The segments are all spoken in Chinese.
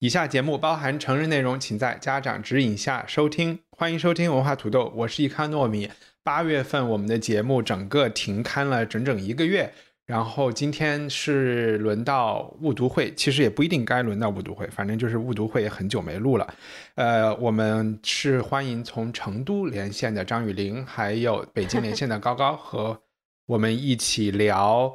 以下节目包含成人内容，请在家长指引下收听。欢迎收听文化土豆，我是一康糯米。八月份我们的节目整个停刊了整整一个月，然后今天是轮到误读会，其实也不一定该轮到误读会，反正就是误读会也很久没录了。呃，我们是欢迎从成都连线的张雨玲，还有北京连线的高高，和我们一起聊《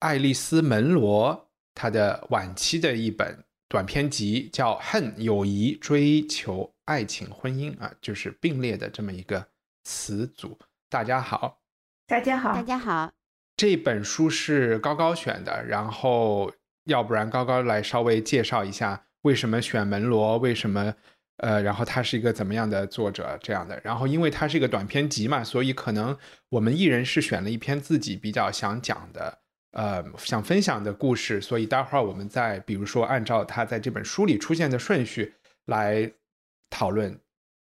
爱丽丝·门罗》她的晚期的一本。短篇集叫《恨友谊追求爱情婚姻》啊，就是并列的这么一个词组。大家好，大家好，大家好。这本书是高高选的，然后要不然高高来稍微介绍一下为什么选门罗，为什么呃，然后他是一个怎么样的作者这样的。然后因为他是一个短篇集嘛，所以可能我们一人是选了一篇自己比较想讲的。呃，想分享的故事，所以待会儿我们再比如说按照他在这本书里出现的顺序来讨论，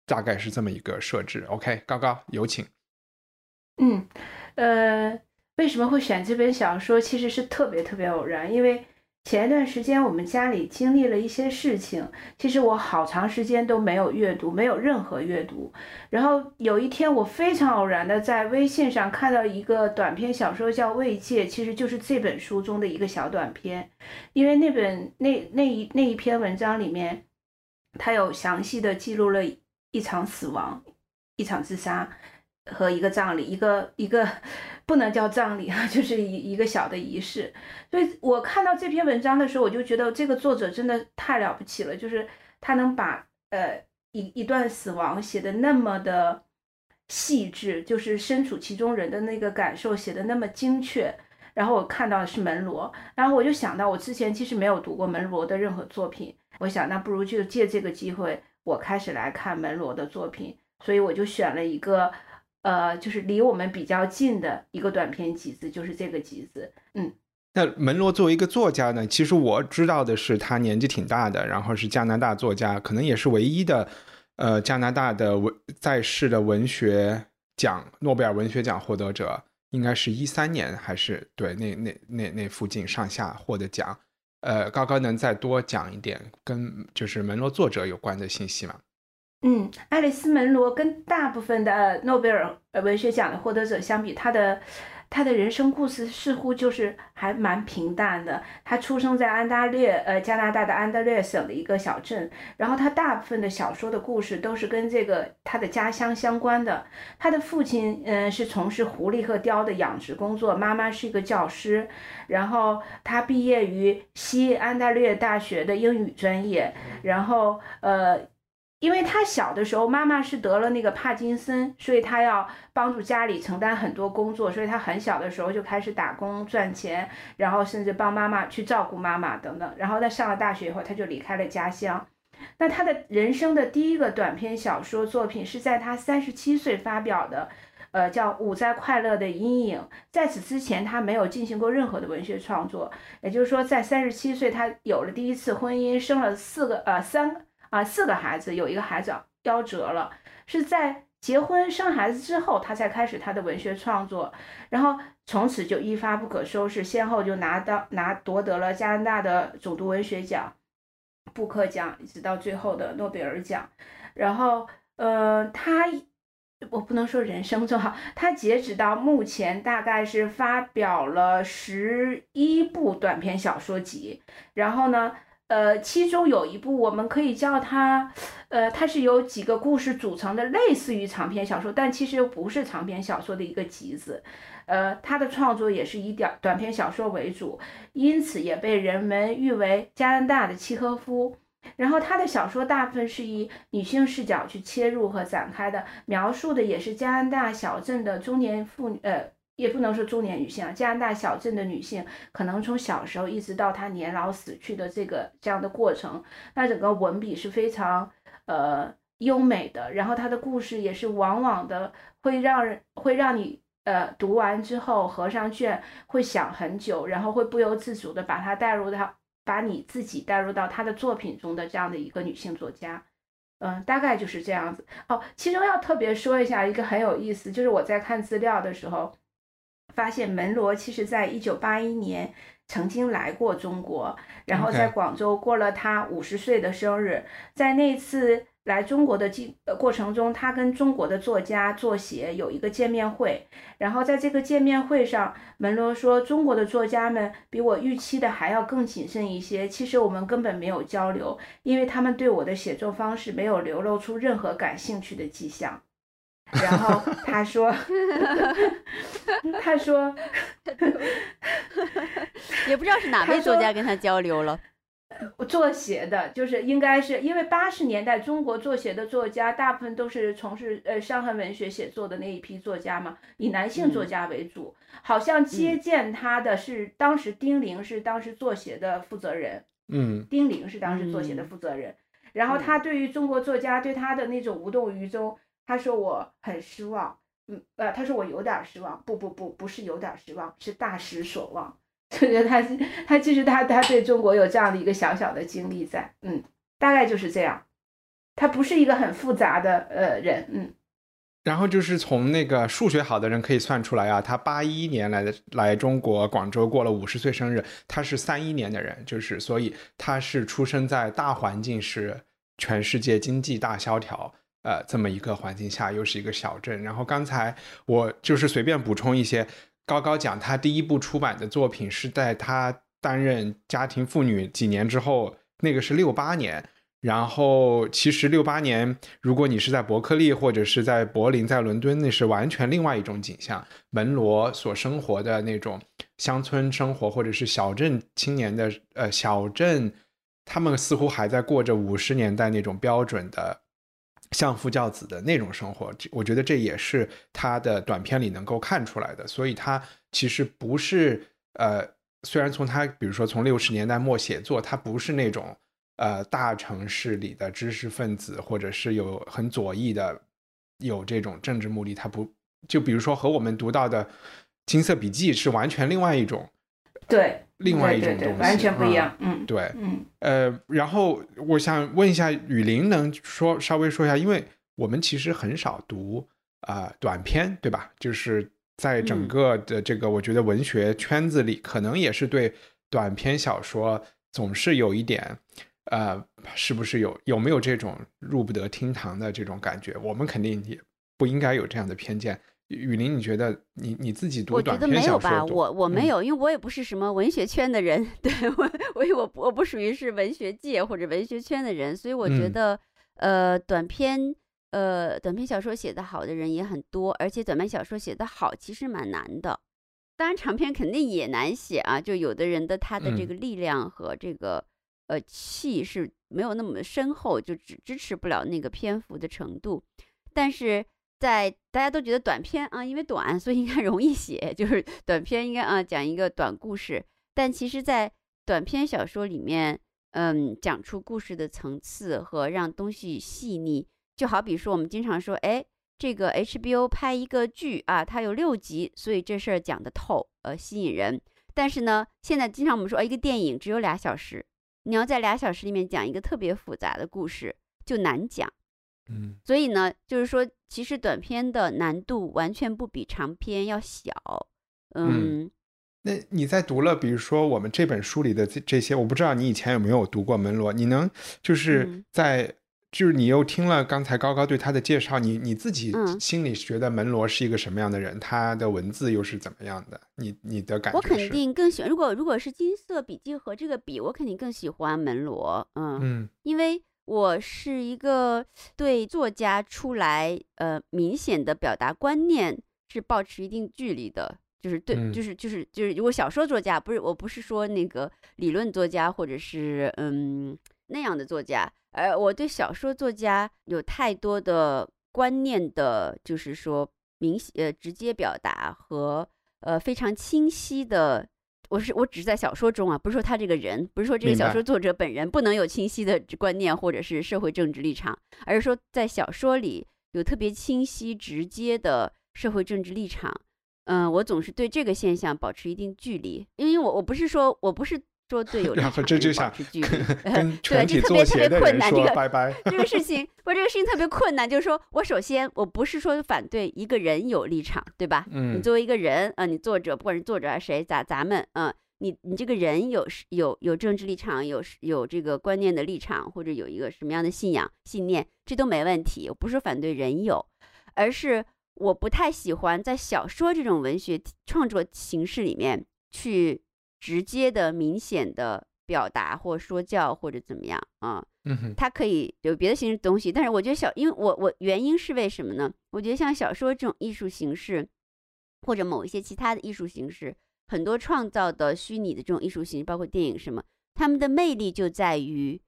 大概是这么一个设置。OK，高高有请。嗯，呃，为什么会选这本小说？其实是特别特别偶然，因为。前一段时间，我们家里经历了一些事情，其实我好长时间都没有阅读，没有任何阅读。然后有一天，我非常偶然的在微信上看到一个短篇小说，叫《慰藉》，其实就是这本书中的一个小短篇。因为那本那那一那一篇文章里面，它有详细的记录了一场死亡，一场自杀。和一个葬礼，一个一个不能叫葬礼啊，就是一一个小的仪式。所以我看到这篇文章的时候，我就觉得这个作者真的太了不起了，就是他能把呃一一段死亡写的那么的细致，就是身处其中人的那个感受写的那么精确。然后我看到的是门罗，然后我就想到我之前其实没有读过门罗的任何作品，我想那不如就借这个机会，我开始来看门罗的作品，所以我就选了一个。呃，就是离我们比较近的一个短篇集子，就是这个集子。嗯，那门罗作为一个作家呢，其实我知道的是他年纪挺大的，然后是加拿大作家，可能也是唯一的，呃，加拿大的文在世的文学奖诺贝尔文学奖获得者，应该是一三年还是对那那那那附近上下获得奖。呃，高高能再多讲一点跟就是门罗作者有关的信息吗？嗯，爱丽丝·门罗跟大部分的诺贝尔文学奖的获得者相比，他的他的人生故事似乎就是还蛮平淡的。他出生在安大略，呃，加拿大的安大略省的一个小镇。然后他大部分的小说的故事都是跟这个他的家乡相关的。他的父亲，嗯，是从事狐狸和雕的养殖工作，妈妈是一个教师。然后他毕业于西安大略大学的英语专业。然后，呃。因为他小的时候，妈妈是得了那个帕金森，所以他要帮助家里承担很多工作，所以他很小的时候就开始打工赚钱，然后甚至帮妈妈去照顾妈妈等等。然后他上了大学以后，他就离开了家乡。那他的人生的第一个短篇小说作品是在他三十七岁发表的，呃，叫《五在快乐的阴影》。在此之前，他没有进行过任何的文学创作。也就是说，在三十七岁，他有了第一次婚姻，生了四个呃三。啊，四个孩子，有一个孩子夭折了，是在结婚生孩子之后，他才开始他的文学创作，然后从此就一发不可收拾，先后就拿到拿夺得了加拿大的总督文学奖、布克奖，一直到最后的诺贝尔奖。然后，呃，他我不能说人生中哈，他截止到目前大概是发表了十一部短篇小说集，然后呢。呃，其中有一部我们可以叫它，呃，它是由几个故事组成的，类似于长篇小说，但其实又不是长篇小说的一个集子。呃，他的创作也是以短短篇小说为主，因此也被人们誉为加拿大的契诃夫。然后他的小说大部分是以女性视角去切入和展开的，描述的也是加拿大小镇的中年妇女，呃，也不能说中年女性啊，加拿大小镇的女性，可能从小时候一直到她年老死去的这个这样的过程，那整个文笔是非常呃优美的，然后她的故事也是往往的会让人会让你呃读完之后合上卷会想很久，然后会不由自主的把她带入到把你自己带入到她的作品中的这样的一个女性作家。嗯，大概就是这样子哦。其中要特别说一下一个很有意思，就是我在看资料的时候。发现门罗其实在一九八一年曾经来过中国，然后在广州过了他五十岁的生日。在那次来中国的经过程中，他跟中国的作家作协有一个见面会。然后在这个见面会上，门罗说：“中国的作家们比我预期的还要更谨慎一些。其实我们根本没有交流，因为他们对我的写作方式没有流露出任何感兴趣的迹象。”然后他说，他说，也不知道是哪位作家跟他交流了。作协的，就是应该是因为八十年代中国作协的作家大部分都是从事呃伤痕文学写作的那一批作家嘛，以男性作家为主。好像接见他的是当时丁玲是当时作协的负责人，嗯，丁玲是当时作协的负责人。然后他对于中国作家对他的那种无动于衷。他说我很失望，嗯呃，他说我有点失望，不不不，不是有点失望，是大失所望。就觉得他他其实他他对中国有这样的一个小小的经历在，嗯，大概就是这样。他不是一个很复杂的呃人，嗯。然后就是从那个数学好的人可以算出来啊，他八一年来的来中国广州过了五十岁生日，他是三一年的人，就是所以他是出生在大环境是全世界经济大萧条。呃，这么一个环境下，又是一个小镇。然后刚才我就是随便补充一些，高高讲他第一部出版的作品是在他担任家庭妇女几年之后，那个是六八年。然后其实六八年，如果你是在伯克利或者是在柏林、在伦敦，那是完全另外一种景象。门罗所生活的那种乡村生活，或者是小镇青年的呃小镇，他们似乎还在过着五十年代那种标准的。相夫教子的那种生活，我觉得这也是他的短片里能够看出来的。所以，他其实不是呃，虽然从他比如说从六十年代末写作，他不是那种呃大城市里的知识分子，或者是有很左翼的有这种政治目的。他不就比如说和我们读到的《金色笔记》是完全另外一种。对，另外一种东西，完全不一样。嗯，对，嗯，呃，然后我想问一下雨林，能说稍微说一下，因为我们其实很少读啊短篇，对吧？就是在整个的这个，我觉得文学圈子里，可能也是对短篇小说总是有一点，呃，是不是有有没有这种入不得厅堂的这种感觉？我们肯定也不应该有这样的偏见。雨林，你觉得你你自己读短篇小说？我觉得没有吧，我我没有，因为我也不是什么文学圈的人，对我我我我不属于是文学界或者文学圈的人，所以我觉得，呃，短篇呃短篇小说写得好的人也很多，而且短篇小说写得好其实蛮难的，当然长篇肯定也难写啊，就有的人的他的这个力量和这个呃气是没有那么深厚，就支支持不了那个篇幅的程度，但是。在大家都觉得短篇啊，因为短，所以应该 容易写，就是短篇应该啊讲一个短故事。但其实，在短篇小说里面，嗯，讲出故事的层次和让东西细腻，就好比说我们经常说，哎，这个 HBO 拍一个剧啊，它有六集，所以这事儿讲得透，呃，吸引人。但是呢，现在经常我们说，一个电影只有俩小时，你要在俩小时里面讲一个特别复杂的故事，就难讲。嗯，所以呢，就是说，其实短篇的难度完全不比长篇要小。嗯，那你在读了，比如说我们这本书里的这这些，我不知道你以前有没有读过门罗，你能就是在就是你又听了刚才高高对他的介绍，你你自己心里觉得门罗是一个什么样的人？他的文字又是怎么样的？你你的感觉？我肯定更喜欢，如果如果是金色笔记和这个比，我肯定更喜欢门罗。嗯嗯，因为。我是一个对作家出来，呃，明显的表达观念是保持一定距离的，就是对，就是就是就是，如果小说作家不是，我不是说那个理论作家或者是嗯那样的作家，而我对小说作家有太多的观念的，就是说明呃直接表达和呃非常清晰的。我是我只是在小说中啊，不是说他这个人，不是说这个小说作者本人不能有清晰的观念或者是社会政治立场，而是说在小说里有特别清晰直接的社会政治立场。嗯，我总是对这个现象保持一定距离，因为我我不是说我不是说对有 然后这就想 跟 对，体特别特别困难。这个拜拜，这个事情不，这个事情特别困难，就是说我首先我不是说反对一个人有立场，对吧？嗯，你作为一个人啊，你作者不管是作者还是谁，咱咱们嗯，你你这个人有有有政治立场，有有这个观念的立场，或者有一个什么样的信仰信念，这都没问题。我不是反对人有，而是。我不太喜欢在小说这种文学创作形式里面去直接的、明显的表达或说教或者怎么样啊？嗯它可以有别的形式东西，但是我觉得小，因为我我原因是为什么呢？我觉得像小说这种艺术形式，或者某一些其他的艺术形式，很多创造的虚拟的这种艺术形式，包括电影什么，他们的魅力就在于，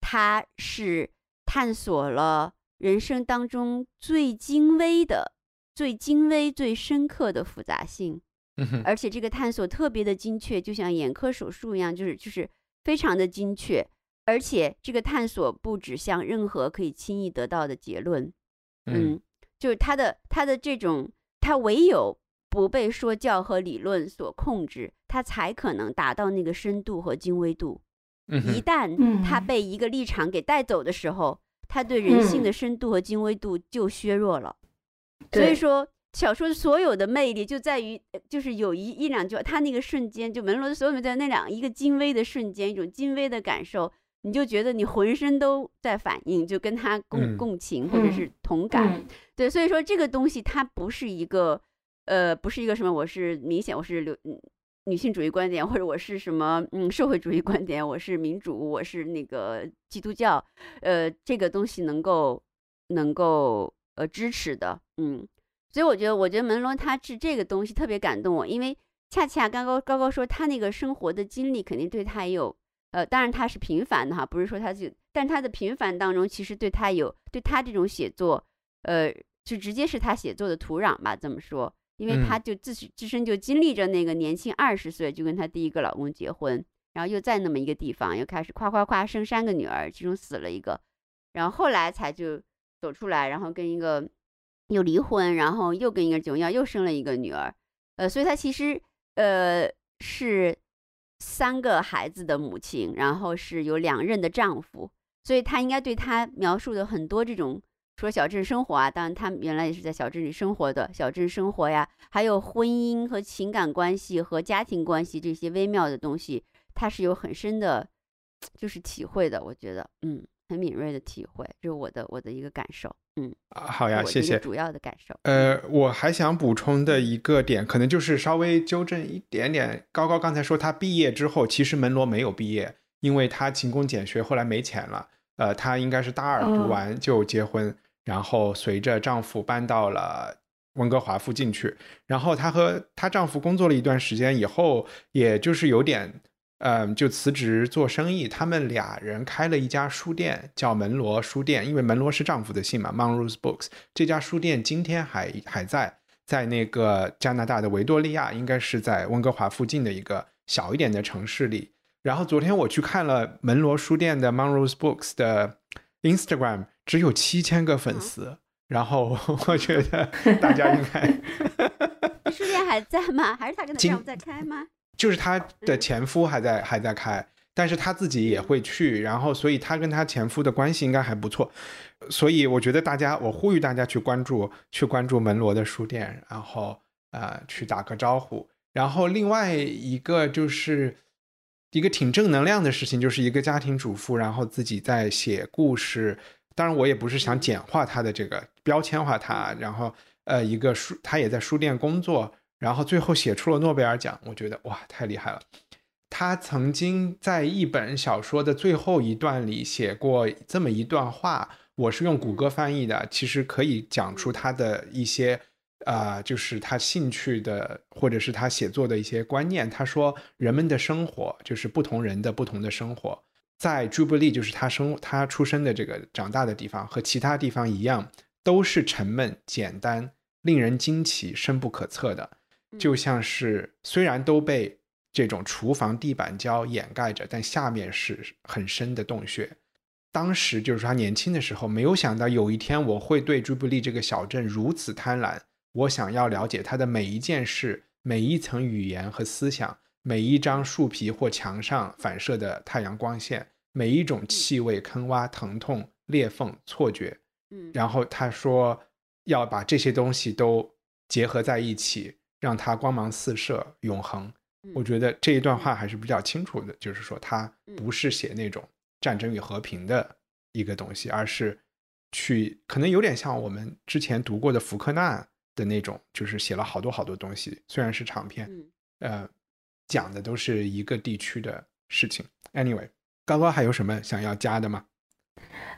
它是探索了人生当中最精微的。最精微、最深刻的复杂性，而且这个探索特别的精确，就像眼科手术一样，就是就是非常的精确。而且这个探索不指向任何可以轻易得到的结论，嗯，就是他的他的这种，他唯有不被说教和理论所控制，他才可能达到那个深度和精微度。一旦他被一个立场给带走的时候，他对人性的深度和精微度就削弱了。所以说，小说所有的魅力就在于，就是有一一两句，他那个瞬间，就门罗的所有在那两一个精微的瞬间，一种精微的感受，你就觉得你浑身都在反应，就跟他共共情或者是同感。对，所以说这个东西它不是一个，呃，不是一个什么，我是明显我是流女性主义观点，或者我是什么嗯社会主义观点，我是民主，我是那个基督教，呃，这个东西能够能够。呃，支持的，嗯，所以我觉得，我觉得门罗他治这个东西特别感动我，因为恰恰刚刚高高说他那个生活的经历肯定对他也有，呃，当然他是平凡的哈，不是说他就，但他的平凡当中其实对他有，对他这种写作，呃，就直接是他写作的土壤吧，这么说，因为他就自自身就经历着那个年轻二十岁就跟他第一个老公结婚，然后又在那么一个地方又开始夸夸夸生三个女儿，其中死了一个，然后后来才就。走出来，然后跟一个又离婚，然后又跟一个九幺又生了一个女儿，呃，所以她其实呃是三个孩子的母亲，然后是有两任的丈夫，所以她应该对她描述的很多这种说小镇生活啊，当然她原来也是在小镇里生活的，小镇生活呀，还有婚姻和情感关系和家庭关系这些微妙的东西，她是有很深的，就是体会的，我觉得，嗯。很敏锐的体会，就是我的我的一个感受，嗯，好呀，谢谢。主要的感受，呃，我还想补充的一个点，可能就是稍微纠正一点点。高高刚才说他毕业之后，其实门罗没有毕业，因为他勤工俭学，后来没钱了。呃，她应该是大二读完就结婚，然后随着丈夫搬到了温哥华附近去。然后她和她丈夫工作了一段时间以后，也就是有点。嗯，就辞职做生意。他们俩人开了一家书店，叫门罗书店，因为门罗是丈夫的姓嘛，Monrose Books。这家书店今天还还在，在那个加拿大的维多利亚，应该是在温哥华附近的一个小一点的城市里。然后昨天我去看了门罗书店的 Monrose Books 的 Instagram，只有七千个粉丝。然后我觉得大家应该，书店还在吗？还是他跟他丈夫在开吗？就是她的前夫还在还在开，但是她自己也会去，然后所以她跟她前夫的关系应该还不错，所以我觉得大家，我呼吁大家去关注去关注门罗的书店，然后呃去打个招呼。然后另外一个就是一个挺正能量的事情，就是一个家庭主妇，然后自己在写故事。当然我也不是想简化她的这个标签化她，然后呃一个书，她也在书店工作。然后最后写出了诺贝尔奖，我觉得哇，太厉害了！他曾经在一本小说的最后一段里写过这么一段话，我是用谷歌翻译的，其实可以讲出他的一些，呃，就是他兴趣的或者是他写作的一些观念。他说，人们的生活就是不同人的不同的生活，在朱布利就是他生他出生的这个长大的地方和其他地方一样，都是沉闷、简单、令人惊奇、深不可测的。就像是虽然都被这种厨房地板胶掩盖着，但下面是很深的洞穴。当时就是他年轻的时候，没有想到有一天我会对朱布利这个小镇如此贪婪。我想要了解他的每一件事、每一层语言和思想、每一张树皮或墙上反射的太阳光线、每一种气味、坑洼、疼痛、裂缝、错觉。嗯，然后他说要把这些东西都结合在一起，让它光芒四射、永恒。我觉得这一段话还是比较清楚的，就是说他不是写那种战争与和平的一个东西，而是去可能有点像我们之前读过的福克纳的那种，就是写了好多好多东西，虽然是长篇，呃，讲的都是一个地区的事情。Anyway，高高还有什么想要加的吗？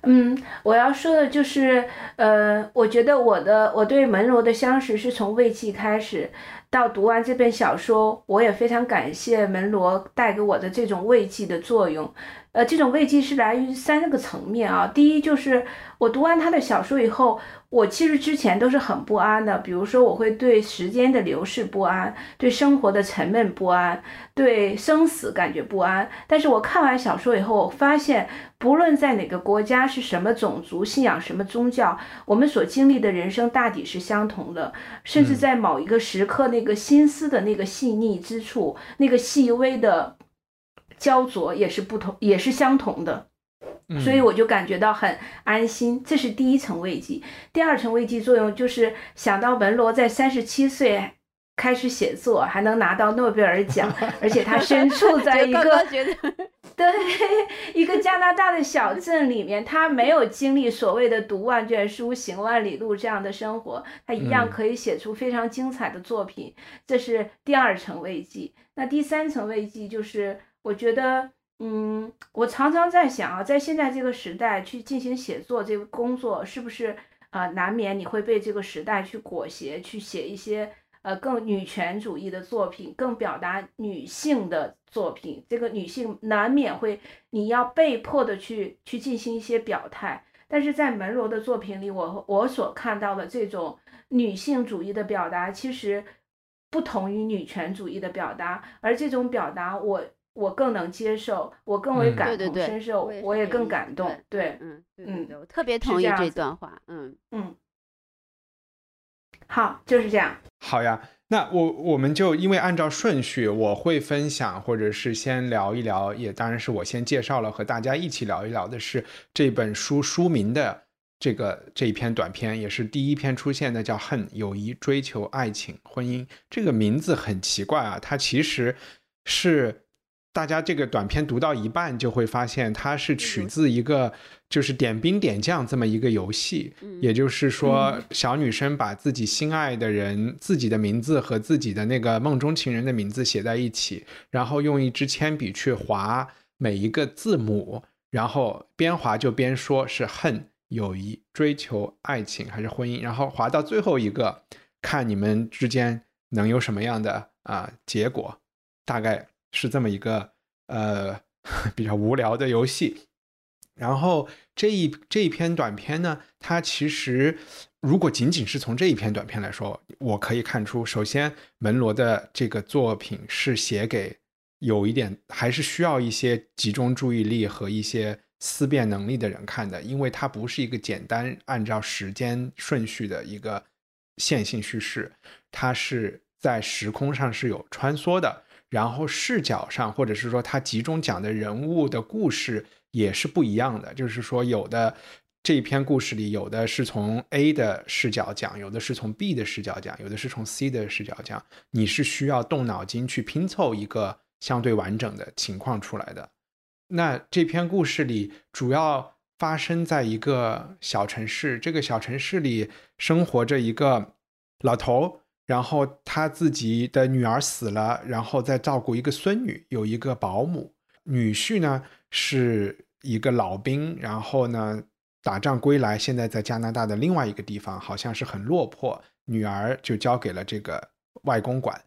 嗯，我要说的就是，呃，我觉得我的我对门罗的相识是从魏晋开始，到读完这本小说，我也非常感谢门罗带给我的这种慰藉的作用。呃，这种慰藉是来于三个层面啊。第一就是我读完他的小说以后。我其实之前都是很不安的，比如说我会对时间的流逝不安，对生活的沉闷不安，对生死感觉不安。但是我看完小说以后，我发现不论在哪个国家，是什么种族，信仰什么宗教，我们所经历的人生大抵是相同的，甚至在某一个时刻，那个心思的那个细腻之处，那个细微的焦灼也是不同，也是相同的。所以我就感觉到很安心，这是第一层慰藉。第二层慰藉作用就是想到文罗在三十七岁开始写作，还能拿到诺贝尔奖，而且他身处 在一个 对一个加拿大的小镇里面，他没有经历所谓的读万卷书、行万里路这样的生活，他一样可以写出非常精彩的作品。这是第二层慰藉。那第三层慰藉就是我觉得。嗯，我常常在想啊，在现在这个时代去进行写作这个工作，是不是呃难免你会被这个时代去裹挟，去写一些呃更女权主义的作品，更表达女性的作品？这个女性难免会，你要被迫的去去进行一些表态。但是在门罗的作品里，我我所看到的这种女性主义的表达，其实不同于女权主义的表达，而这种表达我。我更能接受，我更为感同身受，我也更感动。对，嗯嗯，我特别同意这段话。嗯嗯，好，就是这样。好呀，那我我们就因为按照顺序，我会分享或者是先聊一聊，也当然是我先介绍了，和大家一起聊一聊的是这本书书名的这个这一篇短篇，也是第一篇出现的，叫《恨、友谊、追求、爱情、婚姻》。这个名字很奇怪啊，它其实是。大家这个短片读到一半就会发现，它是取自一个就是点兵点将这么一个游戏，也就是说，小女生把自己心爱的人自己的名字和自己的那个梦中情人的名字写在一起，然后用一支铅笔去划每一个字母，然后边划就边说是恨、友谊、追求、爱情还是婚姻，然后划到最后一个，看你们之间能有什么样的啊结果，大概。是这么一个呃 比较无聊的游戏，然后这一这一篇短片呢，它其实如果仅仅是从这一篇短片来说，我可以看出，首先门罗的这个作品是写给有一点还是需要一些集中注意力和一些思辨能力的人看的，因为它不是一个简单按照时间顺序的一个线性叙事，它是在时空上是有穿梭的。然后视角上，或者是说他集中讲的人物的故事也是不一样的。就是说，有的这篇故事里，有的是从 A 的视角讲，有的是从 B 的视角讲，有的是从 C 的视角讲。你是需要动脑筋去拼凑一个相对完整的情况出来的。那这篇故事里主要发生在一个小城市，这个小城市里生活着一个老头。然后他自己的女儿死了，然后再照顾一个孙女，有一个保姆。女婿呢是一个老兵，然后呢打仗归来，现在在加拿大的另外一个地方，好像是很落魄。女儿就交给了这个外公管。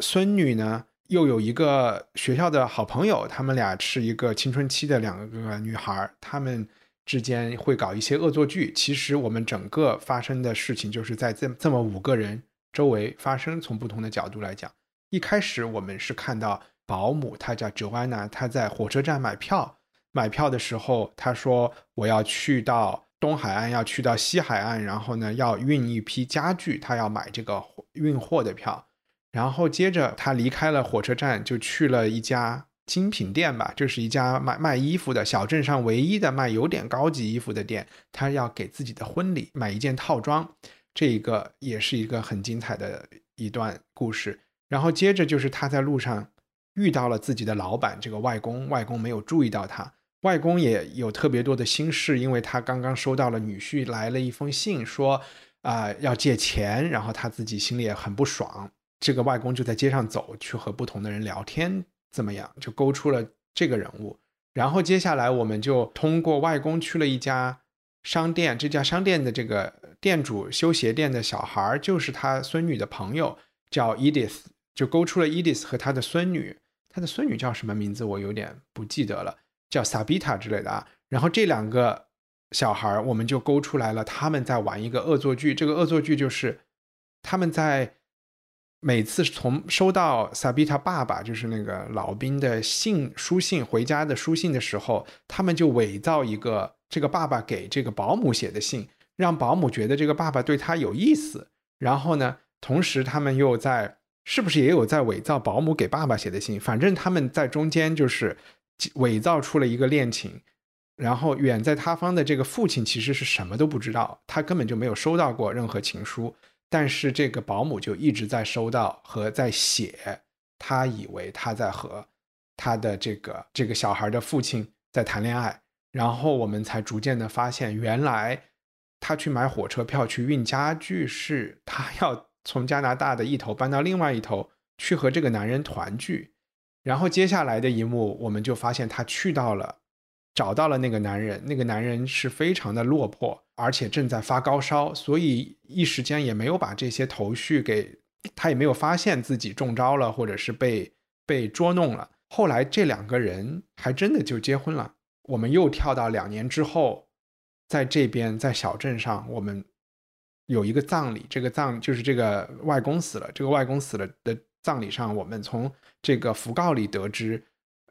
孙女呢又有一个学校的好朋友，他们俩是一个青春期的两个女孩，他们之间会搞一些恶作剧。其实我们整个发生的事情就是在这这么五个人。周围发生，从不同的角度来讲。一开始我们是看到保姆，她叫 Joanna，她在火车站买票，买票的时候她说我要去到东海岸，要去到西海岸，然后呢要运一批家具，她要买这个运货的票。然后接着她离开了火车站，就去了一家精品店吧，这是一家卖卖衣服的，小镇上唯一的卖有点高级衣服的店。她要给自己的婚礼买一件套装，这一个也是一个很精彩的一段故事。然后接着就是他在路上遇到了自己的老板，这个外公，外公没有注意到他，外公也有特别多的心事，因为他刚刚收到了女婿来了一封信，说啊要借钱，然后他自己心里也很不爽。这个外公就在街上走去和不同的人聊天，怎么样，就勾出了这个人物。然后接下来我们就通过外公去了一家商店，这家商店的这个店主修鞋店的小孩就是他孙女的朋友，叫 Edith。就勾出了伊迪丝和他的孙女，他的孙女叫什么名字？我有点不记得了，叫萨比塔之类的啊。然后这两个小孩我们就勾出来了，他们在玩一个恶作剧。这个恶作剧就是他们在每次从收到萨比塔爸爸，就是那个老兵的信书信回家的书信的时候，他们就伪造一个这个爸爸给这个保姆写的信，让保姆觉得这个爸爸对他有意思。然后呢，同时他们又在。是不是也有在伪造保姆给爸爸写的信？反正他们在中间就是伪造出了一个恋情，然后远在他方的这个父亲其实是什么都不知道，他根本就没有收到过任何情书。但是这个保姆就一直在收到和在写，他以为他在和他的这个这个小孩的父亲在谈恋爱，然后我们才逐渐的发现，原来他去买火车票去运家具是他要。从加拿大的一头搬到另外一头去和这个男人团聚，然后接下来的一幕，我们就发现他去到了，找到了那个男人，那个男人是非常的落魄，而且正在发高烧，所以一时间也没有把这些头绪给，他也没有发现自己中招了，或者是被被捉弄了。后来这两个人还真的就结婚了。我们又跳到两年之后，在这边在小镇上，我们。有一个葬礼，这个葬就是这个外公死了。这个外公死了的葬礼上，我们从这个讣告里得知，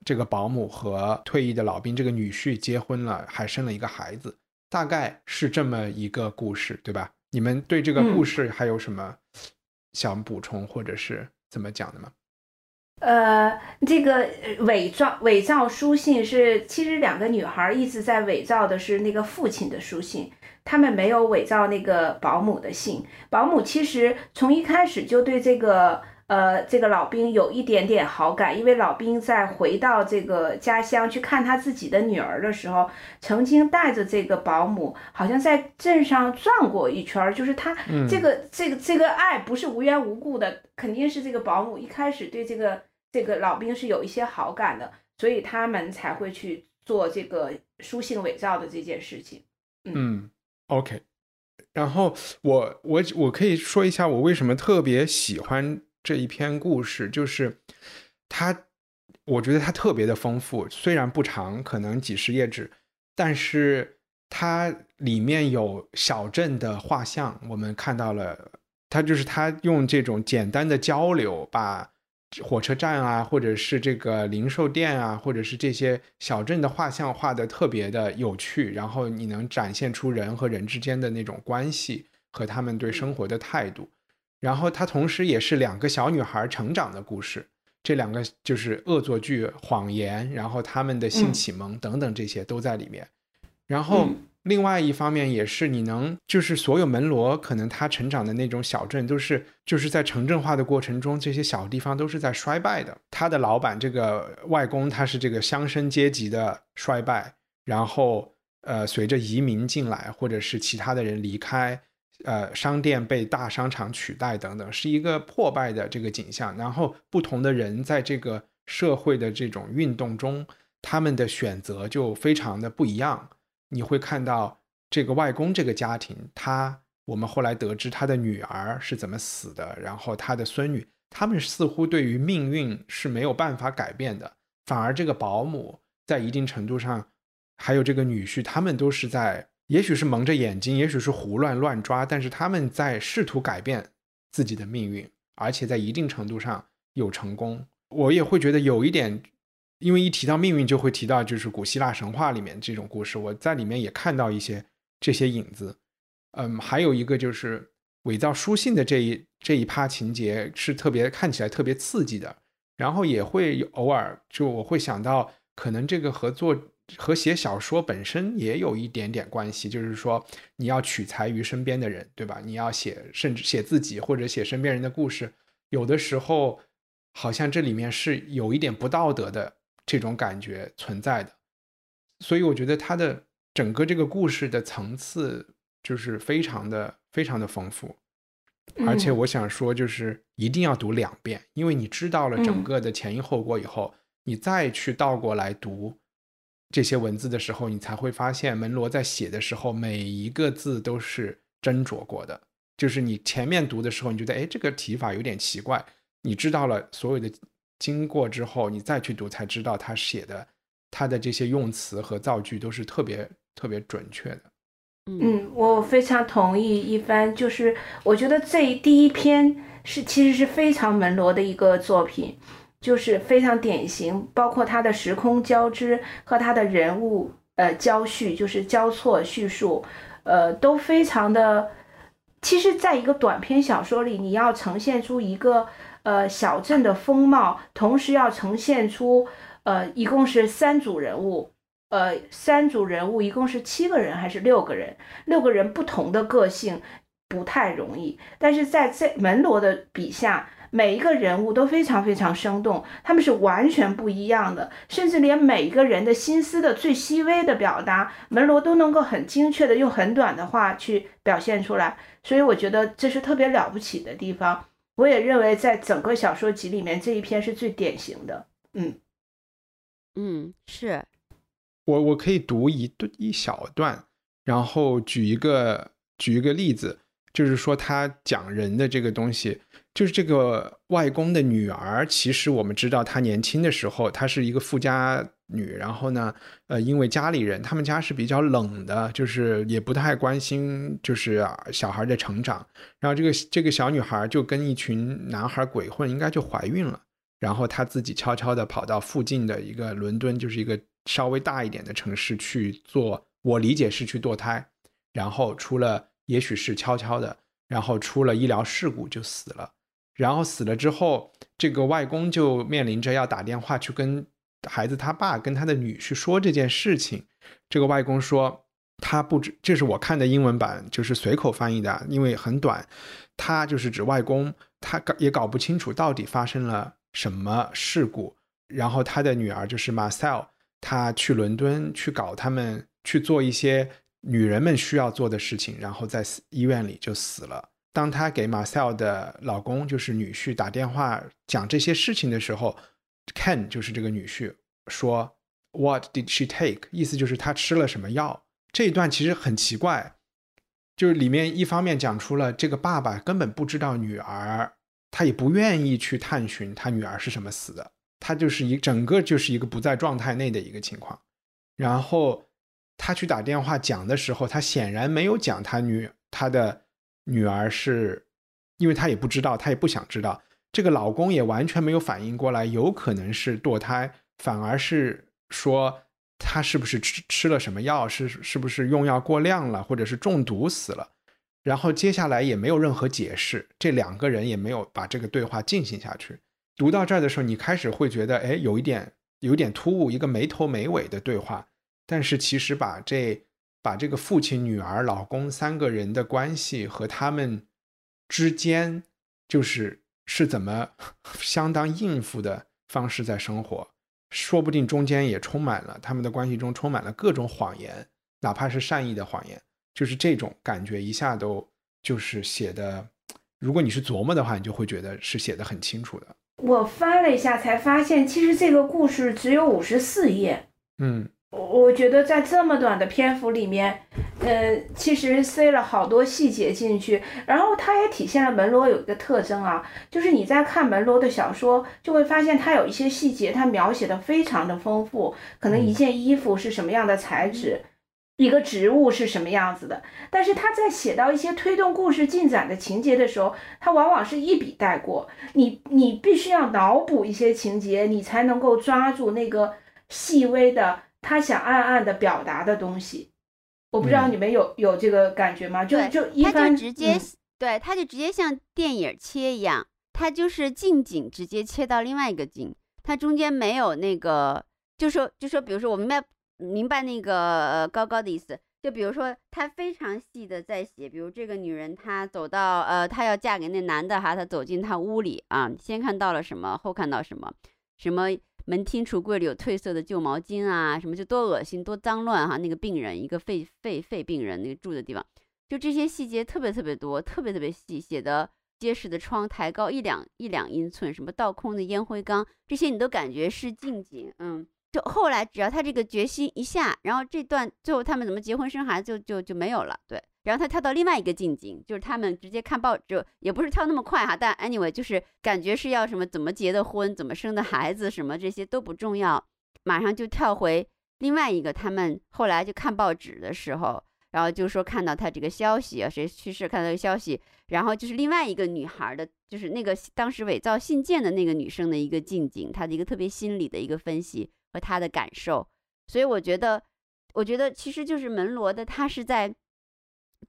这个保姆和退役的老兵这个女婿结婚了，还生了一个孩子，大概是这么一个故事，对吧？你们对这个故事还有什么想补充或者是怎么讲的吗？呃，这个伪造伪造书信是，其实两个女孩一直在伪造的是那个父亲的书信。他们没有伪造那个保姆的信，保姆其实从一开始就对这个呃这个老兵有一点点好感，因为老兵在回到这个家乡去看他自己的女儿的时候，曾经带着这个保姆，好像在镇上转过一圈儿，就是他这个这个这个爱不是无缘无故的，肯定是这个保姆一开始对这个这个老兵是有一些好感的，所以他们才会去做这个书信伪造的这件事情，嗯。OK，然后我我我可以说一下我为什么特别喜欢这一篇故事，就是它，我觉得它特别的丰富，虽然不长，可能几十页纸，但是它里面有小镇的画像，我们看到了，它就是它用这种简单的交流把。火车站啊，或者是这个零售店啊，或者是这些小镇的画像画的特别的有趣，然后你能展现出人和人之间的那种关系和他们对生活的态度。然后它同时也是两个小女孩成长的故事，这两个就是恶作剧、谎言，然后他们的性启蒙等等这些都在里面。然后。另外一方面也是，你能就是所有门罗可能他成长的那种小镇都是就是在城镇化的过程中，这些小地方都是在衰败的。他的老板这个外公他是这个乡绅阶级的衰败，然后呃随着移民进来或者是其他的人离开，呃商店被大商场取代等等，是一个破败的这个景象。然后不同的人在这个社会的这种运动中，他们的选择就非常的不一样。你会看到这个外公这个家庭，他我们后来得知他的女儿是怎么死的，然后他的孙女，他们似乎对于命运是没有办法改变的，反而这个保姆在一定程度上，还有这个女婿，他们都是在，也许是蒙着眼睛，也许是胡乱乱抓，但是他们在试图改变自己的命运，而且在一定程度上有成功。我也会觉得有一点，因为一提到命运，就会提到就是古希腊神话里面这种故事，我在里面也看到一些这些影子。嗯，还有一个就是伪造书信的这一这一趴情节是特别看起来特别刺激的，然后也会偶尔就我会想到，可能这个合作和写小说本身也有一点点关系，就是说你要取材于身边的人，对吧？你要写甚至写自己或者写身边人的故事，有的时候好像这里面是有一点不道德的这种感觉存在的，所以我觉得他的整个这个故事的层次。就是非常的非常的丰富，而且我想说，就是一定要读两遍，因为你知道了整个的前因后果以后，你再去倒过来读这些文字的时候，你才会发现门罗在写的时候每一个字都是斟酌过的。就是你前面读的时候，你觉得哎这个提法有点奇怪，你知道了所有的经过之后，你再去读才知道他写的他的这些用词和造句都是特别特别准确的。嗯，我非常同意一番，就是我觉得这第一篇是其实是非常门罗的一个作品，就是非常典型，包括它的时空交织和它的人物呃交叙，就是交错叙述，呃都非常的。其实，在一个短篇小说里，你要呈现出一个呃小镇的风貌，同时要呈现出呃一共是三组人物。呃，三组人物一共是七个人还是六个人？六个人不同的个性不太容易，但是在这门罗的笔下，每一个人物都非常非常生动，他们是完全不一样的，甚至连每一个人的心思的最细微的表达，门罗都能够很精确的用很短的话去表现出来，所以我觉得这是特别了不起的地方。我也认为在整个小说集里面，这一篇是最典型的。嗯嗯，是。我我可以读一段一小段，然后举一个举一个例子，就是说他讲人的这个东西，就是这个外公的女儿，其实我们知道她年轻的时候，她是一个富家女，然后呢，呃，因为家里人他们家是比较冷的，就是也不太关心就是小孩的成长，然后这个这个小女孩就跟一群男孩鬼混，应该就怀孕了，然后她自己悄悄的跑到附近的一个伦敦，就是一个。稍微大一点的城市去做，我理解是去堕胎，然后出了，也许是悄悄的，然后出了医疗事故就死了，然后死了之后，这个外公就面临着要打电话去跟孩子他爸跟他的女婿说这件事情。这个外公说他不知，这是我看的英文版，就是随口翻译的，因为很短。他就是指外公，他搞也搞不清楚到底发生了什么事故。然后他的女儿就是 Marcel。他去伦敦去搞他们去做一些女人们需要做的事情，然后在医院里就死了。当他给马塞尔的老公，就是女婿打电话讲这些事情的时候，Ken 就是这个女婿说：“What did she take？” 意思就是她吃了什么药。这一段其实很奇怪，就是里面一方面讲出了这个爸爸根本不知道女儿，他也不愿意去探寻他女儿是什么死的。他就是一整个就是一个不在状态内的一个情况，然后他去打电话讲的时候，他显然没有讲他女他的女儿是，因为她也不知道，她也不想知道。这个老公也完全没有反应过来，有可能是堕胎，反而是说他是不是吃吃了什么药，是是不是用药过量了，或者是中毒死了。然后接下来也没有任何解释，这两个人也没有把这个对话进行下去。读到这儿的时候，你开始会觉得，哎，有一点，有点突兀，一个没头没尾的对话。但是其实把这把这个父亲、女儿、老公三个人的关系和他们之间，就是是怎么相当应付的方式在生活，说不定中间也充满了他们的关系中充满了各种谎言，哪怕是善意的谎言，就是这种感觉一下都就是写的，如果你是琢磨的话，你就会觉得是写的很清楚的。我翻了一下，才发现其实这个故事只有五十四页。嗯，我觉得在这么短的篇幅里面，呃，其实塞了好多细节进去。然后它也体现了门罗有一个特征啊，就是你在看门罗的小说，就会发现他有一些细节，他描写的非常的丰富。可能一件衣服是什么样的材质，一个植物是什么样子的。但是他在写到一些推动故事进展的情节的时候，他往往是一笔带过。你你必须要脑补一些情节，你才能够抓住那个细微的他想暗暗的表达的东西。我不知道你们有有这个感觉吗？就就一般直接对，他就直接像电影切一样，他就是近景直接切到另外一个景，他中间没有那个，就说就说，比如说我明白明白那个高高的意思，就比如说他非常细的在写，比如这个女人她走到呃，她要嫁给那男的哈，她走进他屋里啊，先看到了什么，后看到什么，什么。门厅橱柜里有褪色的旧毛巾啊，什么就多恶心多脏乱哈！那个病人，一个肺肺肺病人，那个住的地方，就这些细节特别特别多，特别特别细，写的结实的窗抬高一两一两英寸，什么倒空的烟灰缸，这些你都感觉是近景，嗯，就后来只要他这个决心一下，然后这段最后他们怎么结婚生孩子就就就没有了，对。然后他跳到另外一个近景，就是他们直接看报纸，也不是跳那么快哈，但 anyway 就是感觉是要什么怎么结的婚，怎么生的孩子，什么这些都不重要，马上就跳回另外一个他们后来就看报纸的时候，然后就说看到他这个消息啊，谁去世看到这个消息，然后就是另外一个女孩的，就是那个当时伪造信件的那个女生的一个近景，她的一个特别心理的一个分析和她的感受，所以我觉得，我觉得其实就是门罗的，他是在。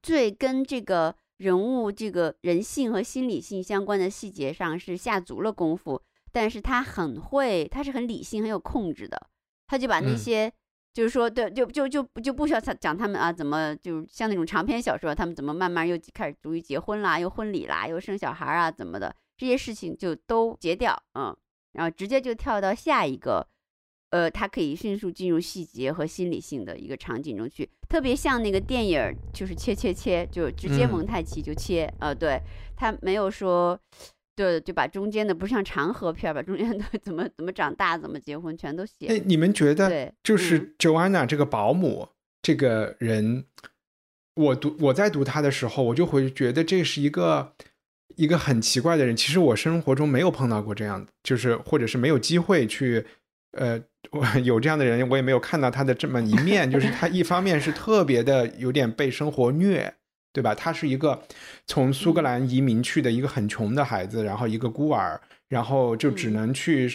最跟这个人物这个人性和心理性相关的细节上是下足了功夫，但是他很会，他是很理性、很有控制的，他就把那些，就是说，对，就就就就不需要他讲他们啊，怎么就像那种长篇小说，他们怎么慢慢又开始逐于结婚啦，又婚礼啦，又生小孩啊，怎么的，这些事情就都截掉，嗯，然后直接就跳到下一个。呃，它可以迅速进入细节和心理性的一个场景中去，特别像那个电影，就是切切切，就直接蒙太奇就切。呃，对，他没有说，对，就把中间的不像长河片，把中间的怎么怎么长大、怎么结婚全都写。哎，你们觉得，就是 Joanna 这个保姆这个人，我读我在读他的时候，我就会觉得这是一个一个很奇怪的人。其实我生活中没有碰到过这样的，就是或者是没有机会去，呃。我 有这样的人，我也没有看到他的这么一面。就是他一方面是特别的有点被生活虐，对吧？他是一个从苏格兰移民去的一个很穷的孩子，然后一个孤儿，然后就只能去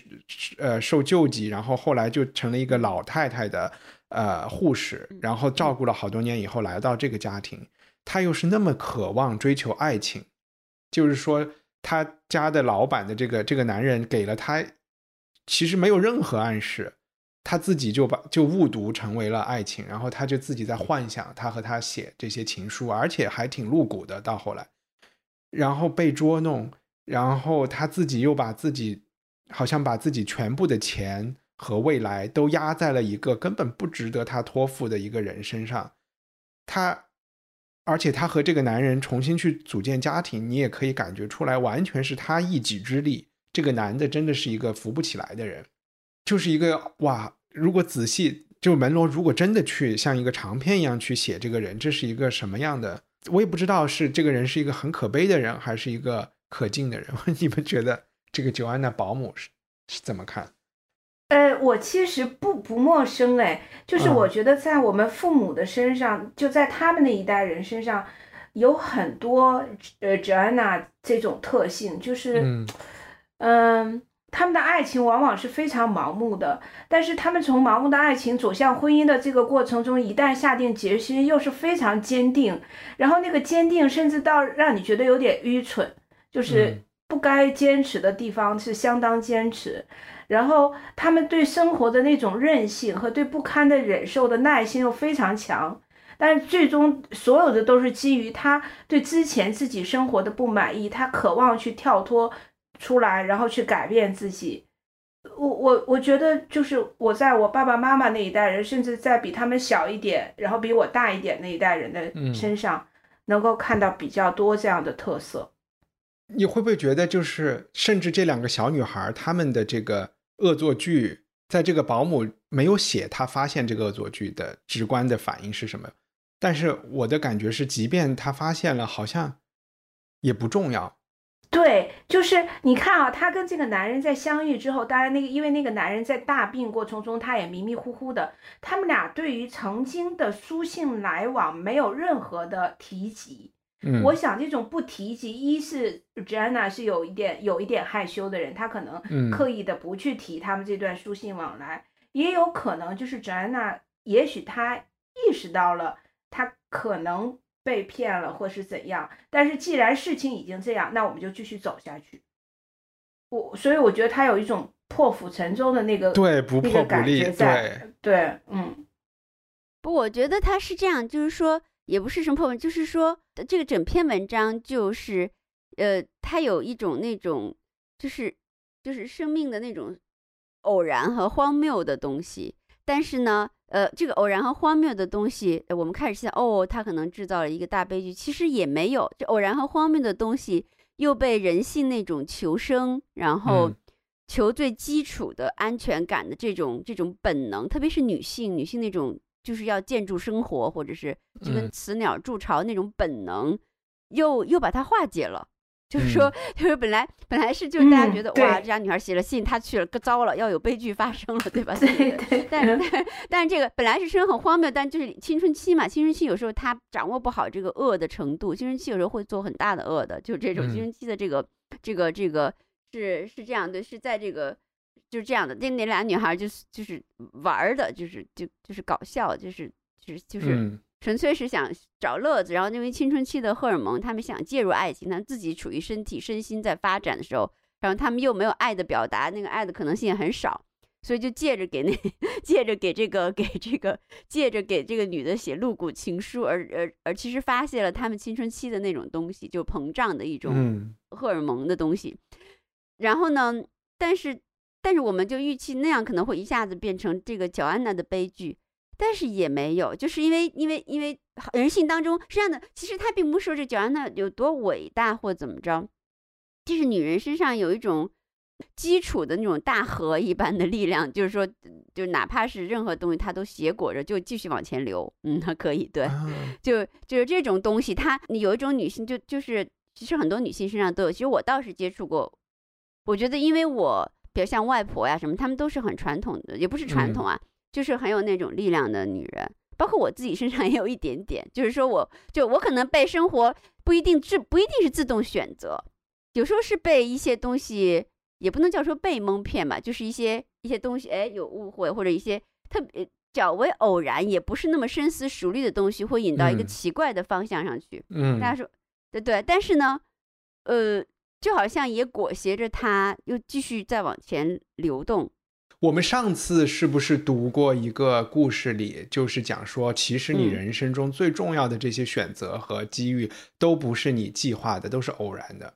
呃受救济，然后后来就成了一个老太太的呃护士，然后照顾了好多年以后来到这个家庭。他又是那么渴望追求爱情，就是说他家的老板的这个这个男人给了他，其实没有任何暗示。他自己就把就误读成为了爱情，然后他就自己在幻想他和他写这些情书，而且还挺露骨的。到后来，然后被捉弄，然后他自己又把自己好像把自己全部的钱和未来都压在了一个根本不值得他托付的一个人身上。他，而且他和这个男人重新去组建家庭，你也可以感觉出来，完全是他一己之力。这个男的真的是一个扶不起来的人。就是一个哇！如果仔细，就门罗如果真的去像一个长篇一样去写这个人，这是一个什么样的？我也不知道是这个人是一个很可悲的人，还是一个可敬的人。你们觉得这个九安娜保姆是是怎么看？呃，我其实不不陌生哎，就是我觉得在我们父母的身上，就在他们那一代人身上，有很多呃九安娜这种特性，就是嗯。他们的爱情往往是非常盲目的，但是他们从盲目的爱情走向婚姻的这个过程中，一旦下定决心，又是非常坚定，然后那个坚定甚至到让你觉得有点愚蠢，就是不该坚持的地方是相当坚持，然后他们对生活的那种韧性和对不堪的忍受的耐心又非常强，但是最终所有的都是基于他对之前自己生活的不满意，他渴望去跳脱。出来，然后去改变自己。我我我觉得，就是我在我爸爸妈妈那一代人，甚至在比他们小一点，然后比我大一点那一代人的身上，能够看到比较多这样的特色。你会不会觉得，就是甚至这两个小女孩，她们的这个恶作剧，在这个保姆没有写她发现这个恶作剧的直观的反应是什么？但是我的感觉是，即便她发现了，好像也不重要。对，就是你看啊，她跟这个男人在相遇之后，当然那个因为那个男人在大病过程中他也迷迷糊糊的，他们俩对于曾经的书信来往没有任何的提及。嗯，我想这种不提及，一是 Jenna 是有一点有一点害羞的人，她可能嗯。刻意的不去提他们这段书信往来，也有可能就是 Jenna，也许他意识到了他可能被骗了或是怎样，但是既然事情已经这样，那我们就继续走下去。我所以我觉得他有一种破釜沉舟的那个对不破不立，对觉在，对，嗯不，我觉得他是这样，就是说，也不是什么破文，就是说，这个整篇文章就是，呃，他有一种那种，就是就是生命的那种偶然和荒谬的东西。但是呢，呃，这个偶然和荒谬的东西，呃我们开始想，哦，他可能制造了一个大悲剧，其实也没有。这偶然和荒谬的东西又被人性那种求生，然后嗯求最基础的安全感的这种这种本能，特别是女性，女性那种就是要建筑生活，或者是就跟嗯雌鸟筑巢那种本能，又又把它化解了。就是说，就是本来本来是就是大家嗯觉得、哇，这家女孩写了信，她去了，可糟了，要有悲剧发生了，对吧？对对，但是 但但是这个本来是生很荒谬，但就是青春期嘛，青春期有时候他掌握不好这个恶的程度，青春期有时候会做很大的恶的，就这种嗯。青春期的这个、这个这个是是这样的，是在这个就是这样的，那那俩女孩就是就是玩儿的，就是就就是搞笑，就是就是就是嗯纯粹是想找乐子，然后因为青春期的荷尔蒙，他们想介入爱情，他们自己处于身体身心在发展的时候，然后他们又没有爱的表达，那个爱的可能性也很少，所以就借着给那 借着给这个给这个借着给这个女的写露骨情书，而而而其实发泄了他们青春期的那种东西，就膨胀的一种嗯荷尔蒙的东西。然后呢，但是但是我们就预期那样可能会一下子变成这个乔安娜的悲剧，但是也没有，就是因为因为因为人性当中是这样的，其实他并不是说这乔安娜有多伟大或怎么着，就是女人身上有一种基础的那种大河一般的力量，就是说，就哪怕是任何东西它都挟裹着，就继续往前流，嗯，它可以对。啊就就是这种东西，它你有一种女性就就是其实很多女性身上都有，其实我倒是接触过，我觉得因为我比如像外婆呀什么，她们都是很传统的，也不是传统啊，就是很有那种力量的女人，包括我自己身上也有一点点，就是说我就我可能被生活不一定自不一定是自动选择，有时候是被一些东西，也不能叫说被蒙骗吧，就是一些一些东西，哎有误会或者一些特别。较为偶然，也不是那么深思熟虑的东西，会引到一个嗯奇怪的方向上去。嗯大家说，对对，但是呢，呃，就好像也裹挟着它又继续再往前流动。我们上次是不是读过一个故事里，就是讲说，其实你嗯人生中最重要的这些选择和机遇，都不是你计划的，都是偶然的。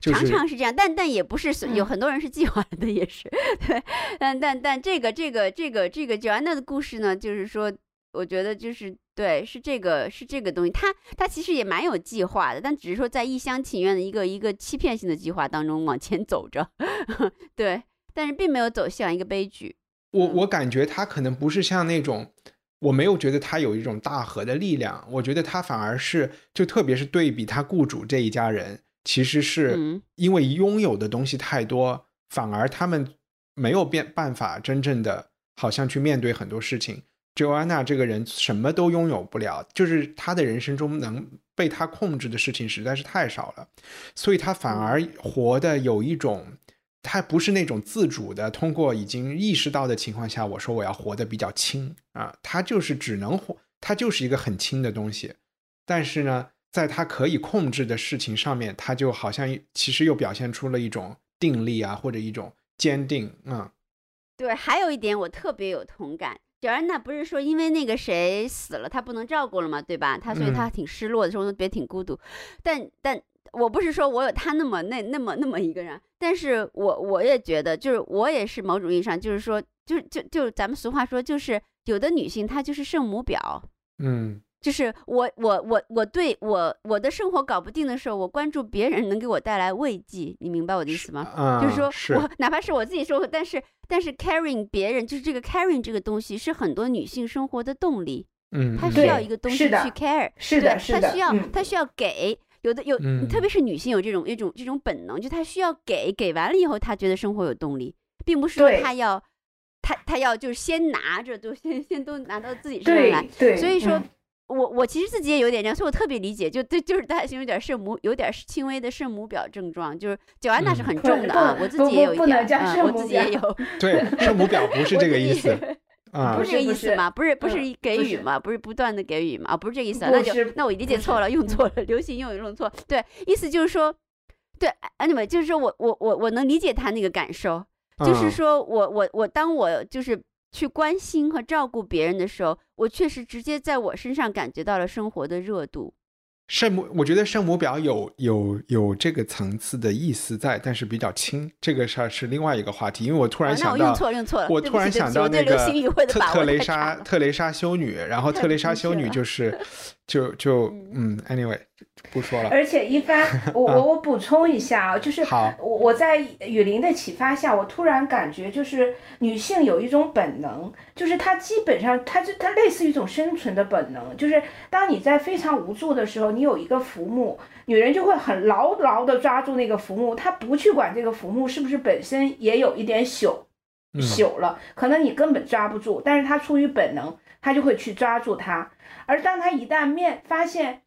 就是常常是这样，但但也不是有嗯很多人是计划的，也是 对，但但但这个这个这个这个 Joanna 的故事呢，就是说，我觉得就是对，是这个是这个东西，它它其实也蛮有计划的，但只是说在一厢情愿的一个一个欺骗性的计划当中往前走着，对，但是并没有走向一个悲剧。我嗯我感觉他可能不是像那种，我没有觉得他有一种大河的力量，我觉得他反而是，就特别是对比他雇主这一家人，其实是嗯因为拥有的东西太多，反而他们没有变办法真正的好像去面对很多事情。Joanna 这个人什么都拥有不了，就是他的人生中能被他控制的事情实在是太少了，所以他反而活的有一种，他不是那种自主的，通过已经意识到的情况下，我说我要活得比较轻啊，他就是只能活，他就是一个很轻的东西，但是呢，在他可以控制的事情上面，他就好像其实又表现出了一种定力啊，或者一种坚定啊。对，还有一点我特别有同感。小安娜不是说因为那个谁死了，她不能照顾了嘛，对吧？她所以嗯她挺失落的时候，别挺孤独。但但我不是说我有他那么那那么那么一个人，但是我我也觉得，就是我也是某种意义上，就是说，就是就就咱们俗话说，就是有的女性她就是圣母婊，嗯就是我我我我对我我的生活搞不定的时候，我关注别人能给我带来慰藉，你明白我的意思吗？啊，就是说是我哪怕是我自己生活，但是但是 caring 别人，就是这个 caring 这个东西是很多女性生活的动力，嗯，嗯她需要一个东西去 care，是的，是的，对她需要嗯她需要给。有的有，嗯特别是女性有这种一种这种本能，就她需要给，给完了以后，她觉得生活有动力，并不是说她要，她她要就是先拿着，都先先都拿到自己身上来。对，所以说嗯。我我其实自己也有点这样，所以我特别理解，就对，就是大家形容有点圣母，有点轻微的圣母表症状，就是九安娜是嗯很重的啊，不我自己也有一点，我自己也有，对，圣母表不是这个意思啊不。是这个意思吗？不是不是给予吗？不是不断的给予吗？啊，不是这个意思啊，那就那我理解错了，用错了，流行用语用错。对，意思就是说，对，anyway，就是说我我我我能理解他那个感受，就是嗯说我我我当我就是去关心和照顾别人的时候，我确实直接在我身上感觉到了生活的热度。圣母，我觉得圣母表有有有这个层次的意思在，但是比较轻。这个事儿是另外一个话题，因为我突然啊我想到，用错了用错了我突然想到那个特特蕾莎特蕾莎修女，然后特蕾莎 修女就是就就嗯，anyway 不说了。而且一帆，我我我补充一下啊，就是好我我在雨林的启发下，我突然感觉就是女性有一种本能，就是她基本上她就她类似于一种生存的本能，就是当你在非常无助的时候，你有一个浮木，女人就会很牢牢的抓住那个浮木，她不去管这个浮木是不是本身也有一点朽嗯朽了，可能你根本抓不住，但是她出于本能，她就会去抓住它。而当他一旦面发现，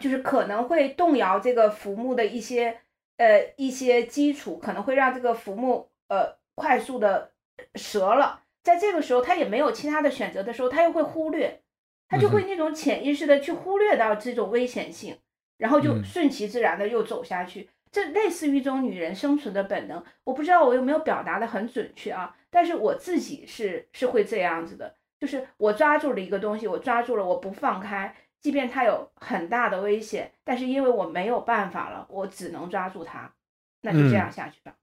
就是可能会动摇这个浮木的一些呃一些基础，可能会让这个浮木呃快速的折了。在这个时候，他也没有其他的选择的时候，他又会忽略，他就会那种潜意识的去忽略到这种危险性，然后就嗯顺其自然的又走下去。这类似于一种女人生存的本能，我不知道我有没有表达的很准确啊，但是我自己是是会这样子的，就是我抓住了一个东西，我抓住了，我不放开，即便它有很大的危险，但是因为我没有办法了，我只能抓住它，那就这样下去吧。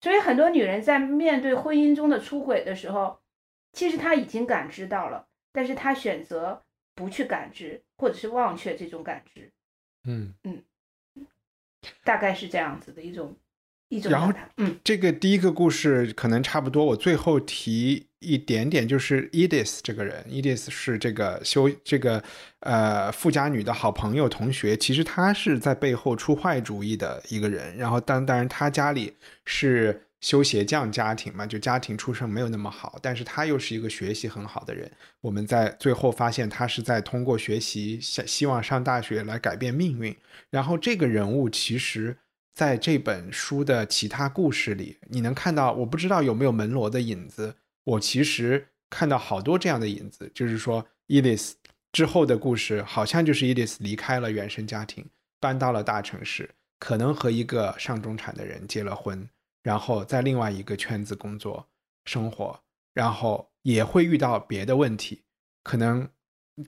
所以很多女人在面对婚姻中的出轨的时候，其实她已经感知到了，但是她选择不去感知，或者是忘却这种感知，嗯，大概是这样子的一种一种然后。嗯，这个第一个故事可能差不多，我最后提一点点，就是 Edith 这个人，Edith 是这个修这个呃富家女的好朋友同学，其实她是在背后出坏主意的一个人。然后当当然她家里是修鞋匠家庭嘛，就家庭出身没有那么好，但是他又是一个学习很好的人。我们在最后发现他是在通过学习希希望上大学来改变命运。然后这个人物其实在这本书的其他故事里，你能看到，我不知道有没有门罗的影子。我其实看到好多这样的影子，就是说伊丽丝之后的故事，好像就是伊丽丝离开了原生家庭，搬到了大城市，可能和一个上中产的人结了婚，然后在另外一个圈子工作生活，然后也会遇到别的问题，可能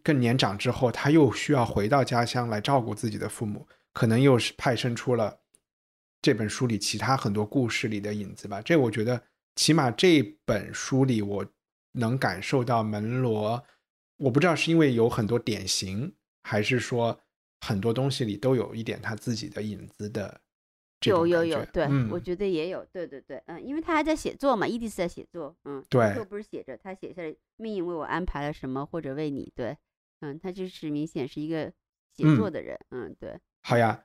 更年长之后，他又需要回到家乡来照顾自己的父母，可能又是派生出了这本书里其他很多故事里的影子吧。这我觉得，起码这本书里我能感受到门罗，我不知道是因为有很多典型，还是说很多东西里都有一点他自己的影子的。有有有，对，嗯我觉得也有，对对对，嗯，因为他还在写作嘛，伊迪丝在写作，嗯，对又不是写着，他写下来命运为我安排了什么，或者为你，对，嗯，他就是明显是一个写嗯作的人，嗯，对，好呀，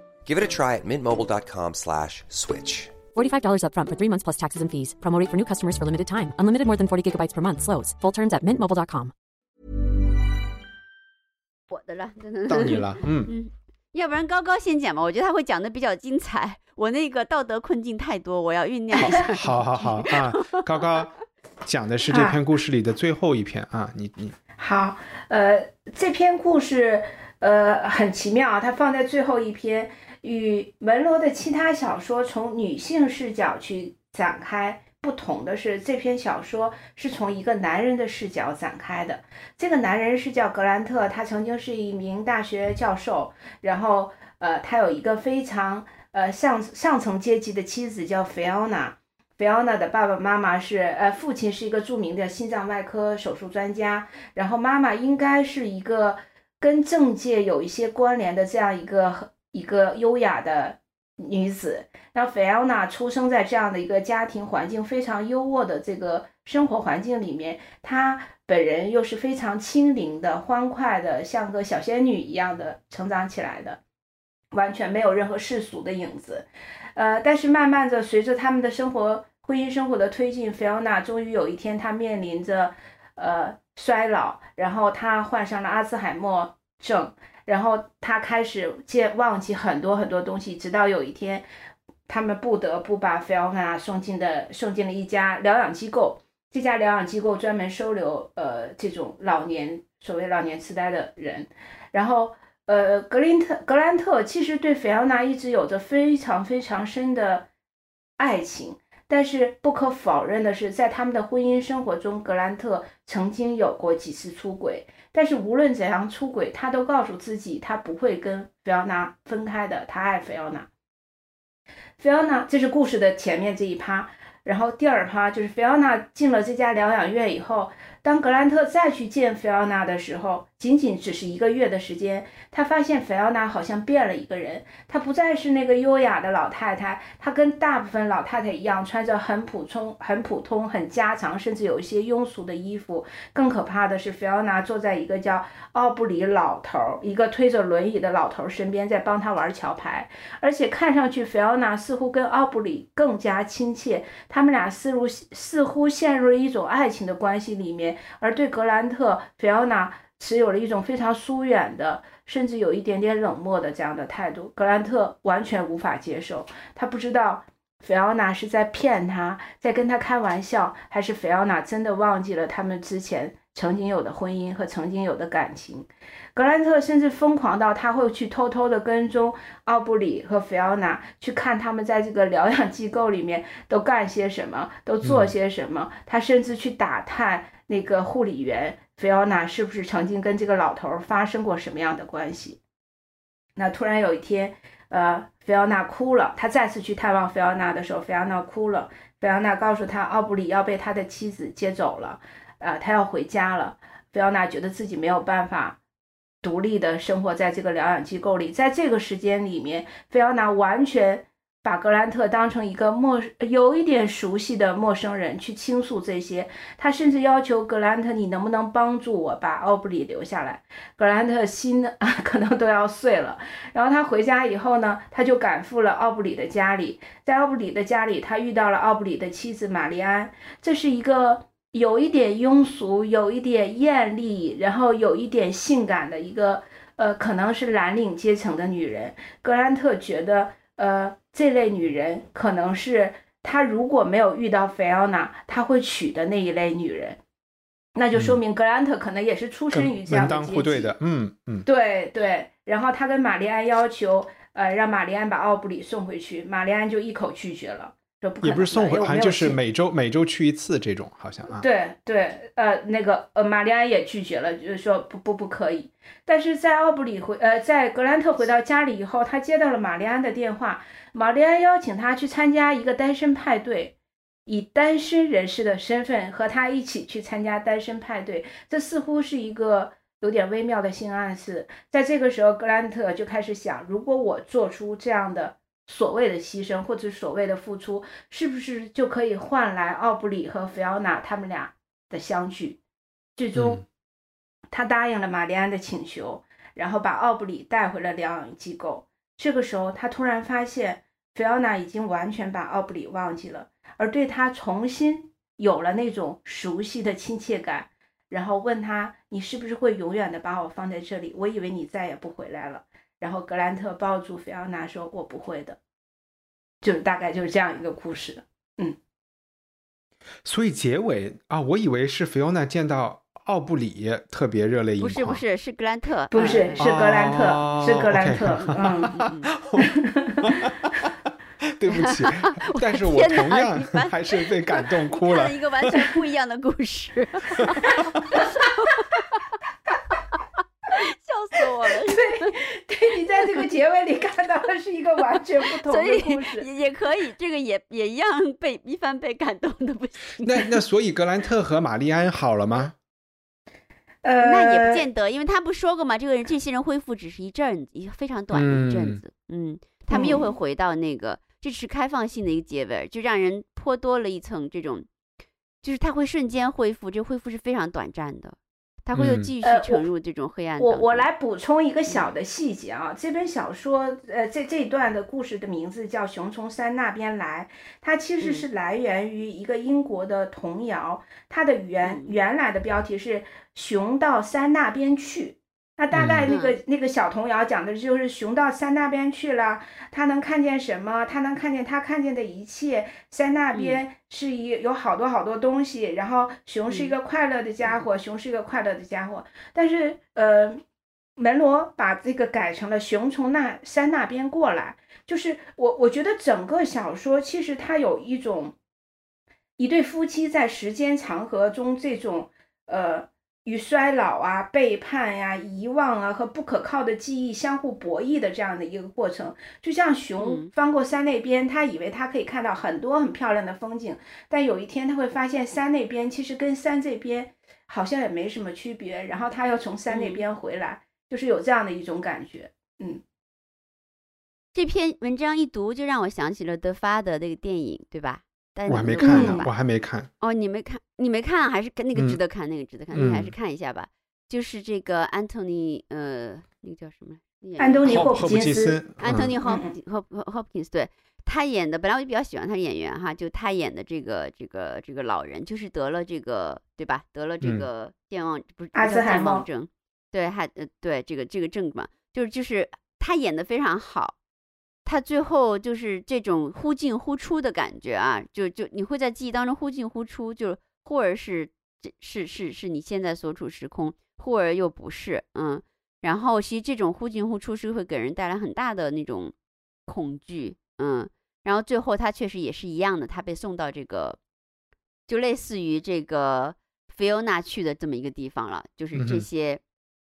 Give it a try at mintmobile.com slash switch. $45 upfront for three months plus taxes and fees. Promo rate for new customers for limited time. Unlimited more than 40 gigabytes per month. Slows. Full terms at mintmobile.com. 我的了，到你了，嗯，嗯，要不然高高先讲吧，我觉得他会讲的比较精彩。我那个道德困境太多，我要酝酿一下。好好好啊，高高讲的是这篇故事里的最后一篇啊，你你好，呃，这篇故事呃很奇妙啊，它放在最后一篇，与门罗的其他小说从女性视角去展开。不同的是，这篇小说是从一个男人的视角展开的。这个男人是叫格兰特，他曾经是一名大学教授，然后呃，他有一个非常呃上上层阶级的妻子叫菲奥娜。菲奥娜的爸爸妈妈是呃，父亲是一个著名的心脏外科手术专家，然后妈妈应该是一个跟政界有一些关联的这样一个一个优雅的女子。那菲奥娜出生在这样的一个家庭环境非常优渥的这个生活环境里面，她本人又是非常轻灵的、欢快的，像个小仙女一样的成长起来的，完全没有任何世俗的影子。呃，但是慢慢的随着他们的生活。婚姻生活的推进，菲奥娜终于有一天，她面临着呃衰老，然后她患上了阿兹海默症，然后他开始见忘记很多很多东西，直到有一天，他们不得不把菲奥娜送进的送进了一家疗养机构。这家疗养机构专门收留呃这种老年所谓老年痴呆的人。然后呃格林特格兰特其实对菲奥娜一直有着非常非常深的爱情。但是不可否认的是，在他们的婚姻生活中，格兰特曾经有过几次出轨。但是无论怎样出轨，他都告诉自己，他不会跟菲奥娜分开的。他爱菲奥娜。菲奥娜，这是故事的前面这一趴。然后第二趴就是菲奥娜进了这家疗养院以后。当格兰特再去见菲奥娜的时候，仅仅只是一个月的时间，他发现菲奥娜好像变了一个人。她不再是那个优雅的老太太，她跟大部分老太太一样，穿着很普通、很普通、很家常，甚至有一些庸俗的衣服。更可怕的是，菲奥娜坐在一个叫奥布里老头儿，一个推着轮椅的老头儿身边，在帮他玩桥牌。而且看上去，菲奥娜似乎跟奥布里更加亲切，他们俩似乎似乎陷入了一种爱情的关系里面。而对格兰特，菲奥娜持有了一种非常疏远的，甚至有一点点冷漠的这样的态度。格兰特完全无法接受，他不知道菲奥娜是在骗他，在跟他开玩笑，还是菲奥娜真的忘记了他们之前曾经有的婚姻和曾经有的感情。格兰特甚至疯狂到他会去偷偷的跟踪奥布里和菲奥娜，去看他们在这个疗养机构里面都干些什么，都做些什么。他甚至去打探。那个护理员菲奥娜是不是曾经跟这个老头发生过什么样的关系？那突然有一天，呃，菲奥娜哭了。他再次去探望菲奥娜的时候，菲奥娜哭了。菲奥娜告诉他，奥布里要被他的妻子接走了，呃，他要回家了。菲奥娜觉得自己没有办法独立的生活在这个疗养机构里，在这个时间里面，菲奥娜完全。把格兰特当成一个陌有一点熟悉的陌生人去倾诉这些，他甚至要求格兰特：“你能不能帮助我把奥布里留下来？”格兰特心啊 可能都要碎了。然后他回家以后呢，他就赶赴了奥布里的家里，在奥布里的家里，他遇到了奥布里的妻子玛丽安，这是一个有一点庸俗、有一点艳丽，然后有一点性感的一个呃，可能是蓝领阶层的女人。格兰特觉得。呃，这类女人可能是他如果没有遇到菲奥娜，他会娶的那一类女人，那就说明格兰特可能也是出身于这样的阶级。嗯嗯，对对。然后他跟玛丽安要求，呃，让玛丽安把奥布里送回去，玛丽安就一口拒绝了。也不是送回，好像就是每周每周去一次这种，好像啊。对对，呃，那个呃，玛丽安也拒绝了，就是说不不不可以。但是在奥布里回呃，在格兰特回到家里以后，他接到了玛丽安的电话，玛丽安邀请他去参加一个单身派对，以单身人士的身份和他一起去参加单身派对，这似乎是一个有点微妙的性暗示。在这个时候，格兰特就开始想，如果我做出这样的。所谓的牺牲或者所谓的付出，是不是就可以换来奥布里和菲奥娜他们俩的相聚？最终，他答应了玛丽安的请求，然后把奥布里带回了疗养机构。这个时候，他突然发现菲奥娜已经完全把奥布里忘记了，而对他重新有了那种熟悉的亲切感。然后问他：“你是不是会永远的把我放在这里？我以为你再也不回来了。”然后格兰特抱住菲奥娜说：“我不会的。”就是大概就是这样一个故事，嗯。所以结尾啊，我以为是菲奥娜见到奥布里特别热泪盈眶，不是不是是格兰特，不是是格兰特，是格兰特，嗯。对不起，但是我同样还是被感动 哭了。一个完全不一样的故事。笑死我了！对，对你在这个结尾里看到的是一个完全不同的 故事。也也可以，这个也也一样被一番被感动的不行。那那所以格兰特和玛丽安好了吗？呃，那也不见得，因为他不说过嘛，这个人这些人恢复只是一阵子，一非常短的一阵嗯子，嗯，他们又会嗯回到那个，这是开放性的一个结尾，就让人颇多了一层这种，就是他会瞬间恢复，这恢复是非常短暂的，他会又嗯继续沉入这种黑暗。我我来补充一个小的细节啊，这本小说，呃，这这一段的故事的名字叫《熊从山那边来》，它其实嗯是来源于一个英国的童谣，它的原嗯原来的标题是“熊到山那边去”。那大概那个、嗯那个小童谣讲的就是熊到山那边去了，他能看见什么？他能看见他看见的一切。山那边是一有好多好多东西，然后熊是一个快乐的家伙，熊是一个快乐的家伙。但是呃，门罗把这个改成了熊从那山那边过来，就是我我觉得整个小说其实它有一种一对夫妻在时间长河中这种呃与衰老啊、背叛呀、遗忘啊和不可靠的记忆相互博弈的这样的一个过程。就像熊嗯翻过山那边，他以为他可以看到很多很漂亮的风景，但有一天他会发现山那边其实跟山这边好像也没什么区别，然后他又从山那嗯边回来，就是有这样的一种感觉。嗯这篇文章一读就让我想起了德发的那个电影，对吧？我还没看呢，我还没看。哦，你没看，你没看，还是跟那个值嗯得看，那个值得看，你还是嗯看一下吧。就是这个安东尼，呃，那个叫什么？安东尼霍普普金斯安东尼·霍霍霍霍普金斯，对他演的，本来我就比较喜欢他的演员哈，就他演的这个这个这个老人，就是得了这个对吧？得了这嗯个健忘不是不阿兹海默忘症，对，还呃对这个这个症嘛，就是就是他演的非常好，他最后就是这种忽进忽出的感觉啊，就就你会在记忆当中忽进忽出，就是忽而是这是是是你现在所处时空，忽而又不是，嗯。然后其实这种忽进忽出是会给人带来很大的那种恐惧，嗯，然后最后他确实也是一样的，他被送到这个，就类似于这个菲欧娜去的这么一个地方了，就是这些、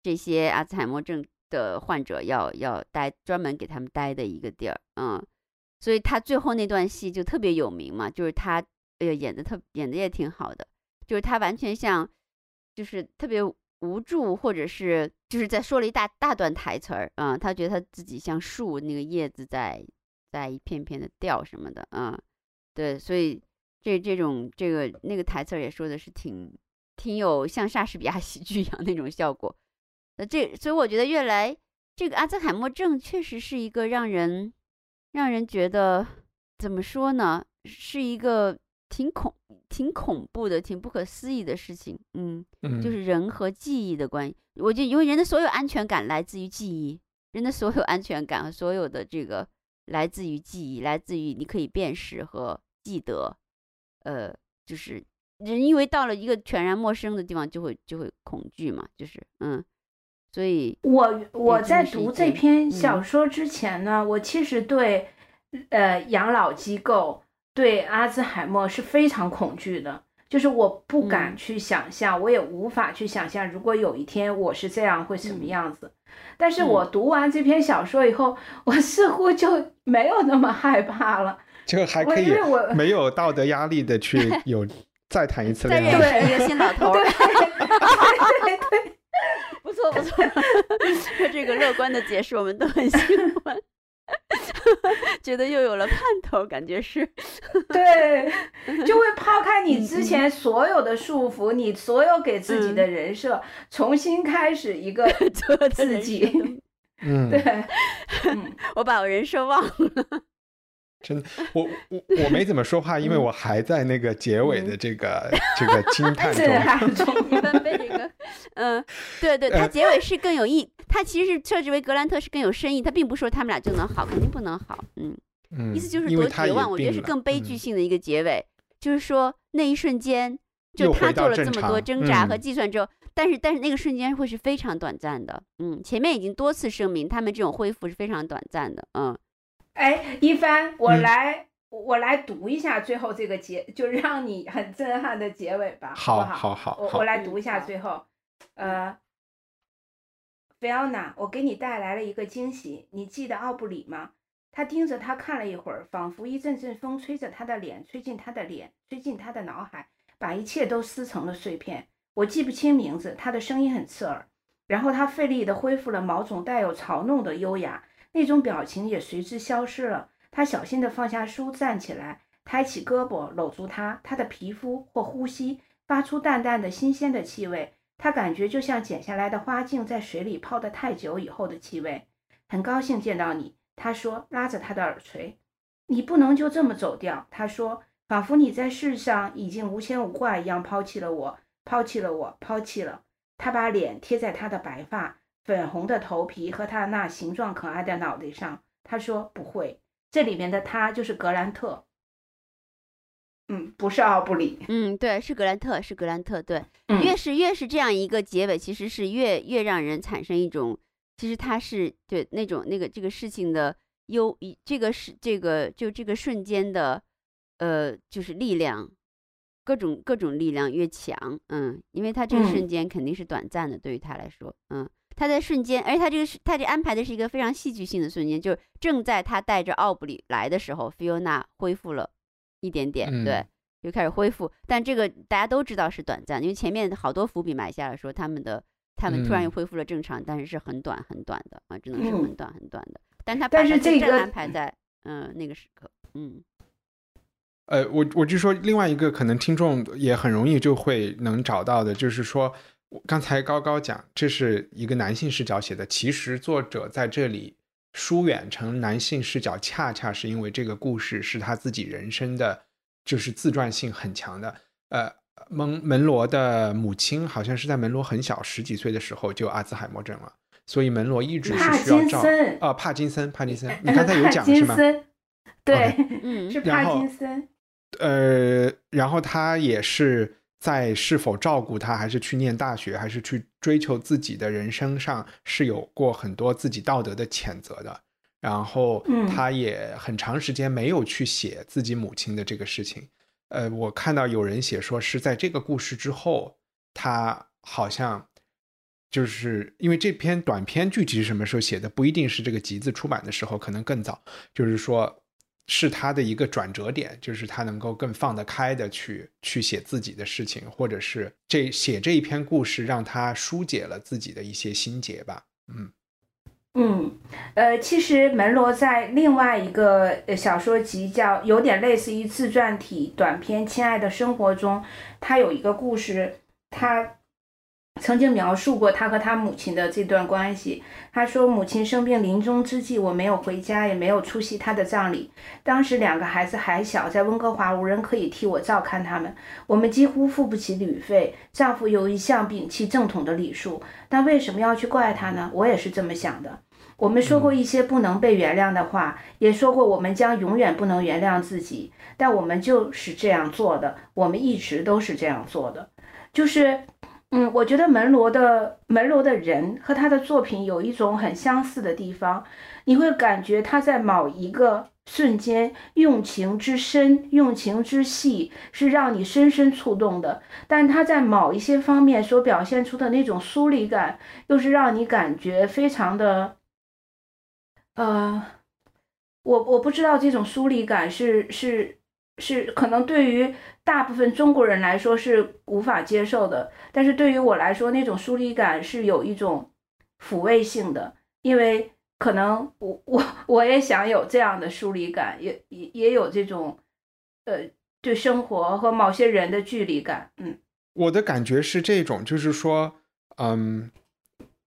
这些阿兹海默症的患者要要待专门给他们待的一个地儿，嗯，所以他最后那段戏就特别有名嘛，就是他呃演的特演的也挺好的，就是他完全像就是特别无助，或者是就是在说了一大大段台词儿啊、他觉得他自己像树那个叶子在在一片片的掉什么的啊、对，所以这这种这个那个台词儿也说的是挺挺有像莎士比亚 喜剧一样那种效果。那这所以我觉得越来这个阿兹海默症确实是一个让人让人觉得怎么说呢，是一个挺恐挺恐怖的、挺不可思议的事情。嗯，嗯，就是人和记忆的关系。我觉得，因为人的所有安全感来自于记忆，人的所有安全感和所有的这个来自于记忆，来自于你可以辨识和记得。呃，就是人因为到了一个全然陌生的地方，就会就会恐惧嘛，就是嗯，所以我我在读这篇嗯小说之前呢，我其实对呃养老机构、对阿兹海默是非常恐惧的，就是我不敢嗯去想象，我也无法去想象，如果有一天我是这样会什么嗯样子。但是嗯我读完这篇小说以后，我似乎就没有那么害怕了。我就还可以因为我没有道德压力的去有再谈一次再恋爱。认识一个新老头 错不错，这个乐观的解释我们都很喜欢，觉得又有了盼头，感觉是。对，就会抛开你嗯之前所有的束缚，你所有给自己的人设，重新开始一个 做自己嗯，对，嗯，我把我人设忘了。真的，我我我没怎么说话，因为我还在那个结尾的这个这个惊 叹是中。嗯，对对，它呃结尾是更有意，它其实是设置为格兰特是更有深意，它并不是说他们俩就能好，肯定不能好，嗯，嗯，意思就是多绝望，我觉得是更悲剧嗯性的一个结尾，就是说那一瞬间，就他做了这么多挣扎和嗯计算之后，但是但是那个瞬间会是非常短暂的，嗯，前面已经多次声明他们这种恢复是非常短暂的，嗯，哎，一帆，我嗯来，我来读一下最后这个结，就让你很震撼的结尾吧，好不好？好我我来读一下最后，呃，菲奥娜，我给你带来了一个惊喜，你记得奥布里吗？他盯着他看了一会儿，仿佛一阵阵风吹着他的脸，吹进他的脸，吹进他的脑海，把一切都撕成了碎片。我记不清名字，他的声音很刺耳。然后他费力地恢复了某种带有嘲弄的优雅，那种表情也随之消失了。他小心地放下书，站起来，抬起胳膊搂住他，他的皮肤或呼吸发出淡淡的新鲜的气味。他感觉就像剪下来的花茎在水里泡得太久以后的气味。很高兴见到你，他说，拉着他的耳垂。你不能就这么走掉，他说，仿佛你在世上已经无牵无挂一样抛弃了我，抛弃了我，抛弃了。他把脸贴在他的白发、粉红的头皮和他那形状可爱的脑袋上。他说：“不会，这里面的他就是格兰特。”嗯，不是奥布里。嗯，对，是格兰特，是格兰特。对，越是越是这样一个结尾，其实是越越让人产生一种，其实他是对那种那个这个事情的优，这个是这个就这个瞬间的，呃，就是力量，各种各种力量越强，嗯，因为他这个瞬间肯定是短暂的，对于他来说，嗯，他在瞬间，而且他这个是他这安排的是一个非常戏剧性的瞬间，就是正在他带着奥布里来的时候，菲欧娜恢复了。一点点，对，又开始恢复，但这个大家都知道是短暂，因为前面好多伏笔埋下了，说他们的他们突然又恢复了正常，但是是很短很短的啊，只能是很短很短的。但他但是这个安排在嗯那个时刻，嗯，呃，我我就说另外一个可能听众也很容易就会能找到的，就是说刚才高高讲这是一个男性视角写的，其实作者在这里。疏远成男性视角，恰恰是因为这个故事是他自己人生的，就是自传性很强的。呃，门门罗的母亲好像是在门罗很小十几岁的时候就阿兹海默症了，所以门罗一直是需要照啊，帕金森，帕金森，你刚才有讲是吗？对，嗯，是帕金森。呃，然后他也是。在是否照顾他，还是去念大学，还是去追求自己的人生上，是有过很多自己道德的谴责的。然后，他也很长时间没有去写自己母亲的这个事情。呃，我看到有人写说是在这个故事之后，他好像就是因为这篇短篇具体是什么时候写的，不一定是这个集子出版的时候，可能更早。就是说。是他的一个转折点，就是他能够更放得开的去去写自己的事情，或者是这写这一篇故事，让他疏解了自己的一些心结吧。嗯嗯，呃，其实门罗在另外一个小说集叫有点类似于自传体短篇《亲爱的生活》中，他有一个故事，他。曾经描述过他和他母亲的这段关系。他说：“母亲生病临终之际，我没有回家，也没有出席她的葬礼。当时两个孩子还小，在温哥华无人可以替我照看他们，我们几乎付不起旅费。丈夫又一向摒弃正统的礼数，但为什么要去怪他呢？我也是这么想的。我们说过一些不能被原谅的话，也说过我们将永远不能原谅自己，但我们就是这样做的。我们一直都是这样做的，就是。”嗯，我觉得门罗的门罗的人和他的作品有一种很相似的地方，你会感觉他在某一个瞬间用情之深、用情之细是让你深深触动的，但他在某一些方面所表现出的那种疏离感，又是让你感觉非常的，呃，我我不知道这种疏离感是是。是可能对于大部分中国人来说是无法接受的，但是对于我来说，那种疏离感是有一种抚慰性的，因为可能我我我也想有这样的疏离感，也也也有这种呃对生活和某些人的距离感。嗯，我的感觉是这种，就是说，嗯，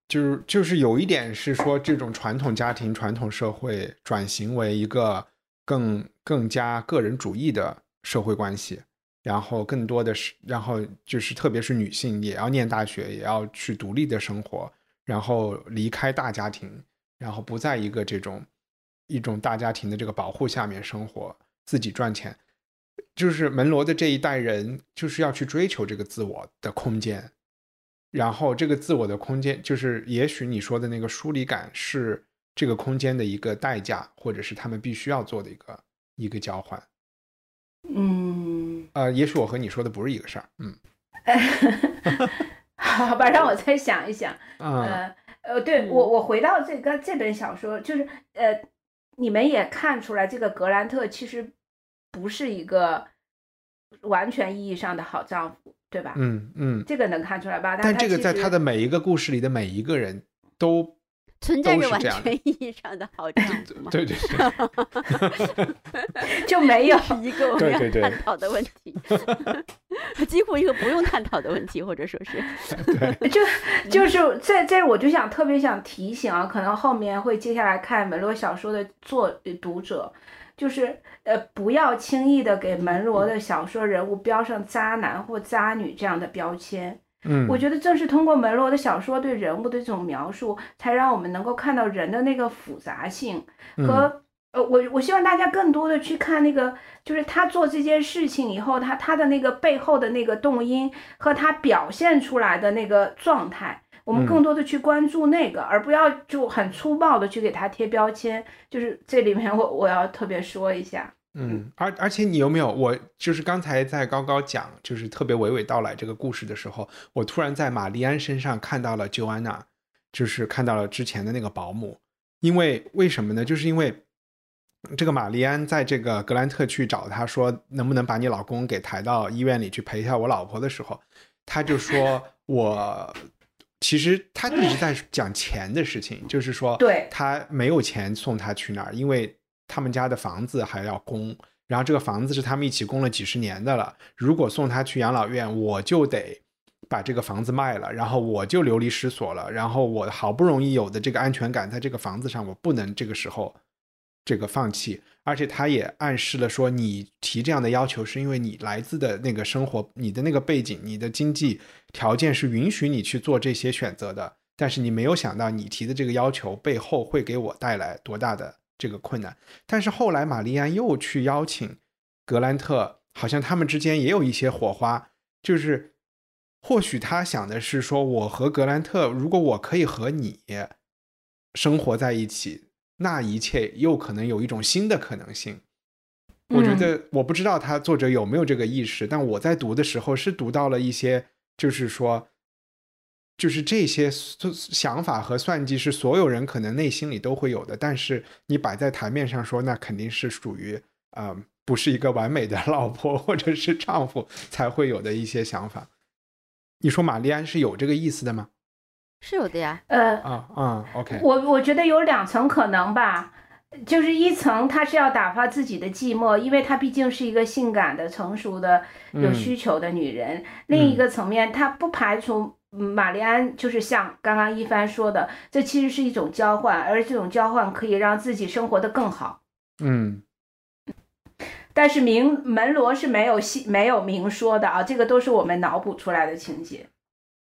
就是就是有一点是说，这种传统家庭、传统社会转型为一个。更更加个人主义的社会关系，然后更多的是，然后就是特别是女性也要念大学，也要去独立的生活，然后离开大家庭，然后不在一个这种一种大家庭的这个保护下面生活，自己赚钱，就是门罗的这一代人就是要去追求这个自我的空间，然后这个自我的空间，就是也许你说的那个疏离感是。这个空间的一个代价，或者是他们必须要做的一个一个交换。嗯，呃，也许我和你说的不是一个事儿。嗯，好吧，让我再想一想。呃呃，对嗯我我回到这个这本小说，就是呃，你们也看出来，这个格兰特其实不是一个完全意义上的好丈夫，对吧？嗯嗯，这个能看出来吧？但这个在他的每一个故事里的每一个人都，存在着完全意义上的好丈夫吗？对对对，就没有 一个我们要探讨的问题，几乎一个不用探讨的问题，或者说是，就就是在在，我就想特别想提醒啊，可能后面会接下来看门罗小说的作读者，就是呃，不要轻易的给门罗的小说人物标上渣男或渣女这样的标签。嗯，我觉得正是通过门罗的小说对人物的这种描述，才让我们能够看到人的那个复杂性。嗯。和、呃，我我希望大家更多的去看那个，就是他做这件事情以后，他他的那个背后的那个动因和他表现出来的那个状态，我们嗯。更多的去关注那个，而不要就很粗暴的去给他贴标签。就是这里面我我要特别说一下，嗯，而而且你有没有？我就是刚才在高高讲，就是特别娓娓道来这个故事的时候，我突然在玛丽安身上看到了 Joanna，就是看到了之前的那个保姆。因为为什么呢？就是因为这个玛丽安在这个格兰特去找他说能不能把你老公给抬到医院里去陪一下我老婆的时候，他就说 我其实他一直在讲钱的事情，就是说对他没有钱送他去那儿，因为他们家的房子还要供，然后这个房子是他们一起供了几十年的了。如果送他去养老院，我就得把这个房子卖了，然后我就流离失所了。然后我好不容易有的这个安全感，在这个房子上，我不能这个时候这个放弃。而且他也暗示了说，你提这样的要求，是因为你来自的那个生活，你的那个背景，你的经济条件是允许你去做这些选择的。但是你没有想到，你提的这个要求背后会给我带来多大的这个困难。但是后来玛丽安又去邀请格兰特，好像他们之间也有一些火花，就是或许他想的是说，我和格兰特，如果我可以和你生活在一起，那一切又可能有一种新的可能性。我觉得我不知道他作者有没有这个意识，但我在读的时候是读到了一些，就是说，就是这些想法和算计是所有人可能内心里都会有的，但是你摆在台面上说，那肯定是属于啊、呃不是一个完美的 老婆或者是丈夫才会有的一些想法。你说玛丽安是有这个意思的吗？是有的呀。呃，啊啊，OK，我我觉得有两层可能吧，就是一层她是要打发自己的寂寞，因为她毕竟是一个性感的、成熟的、有嗯需求的女人；另一个层面，她不排除嗯玛丽安就是像刚刚一帆说的，这其实是一种交换，而这种交换可以让自己生活得更好。嗯但是明门罗是没有细没有明说的啊，这个都是我们脑补出来的情节。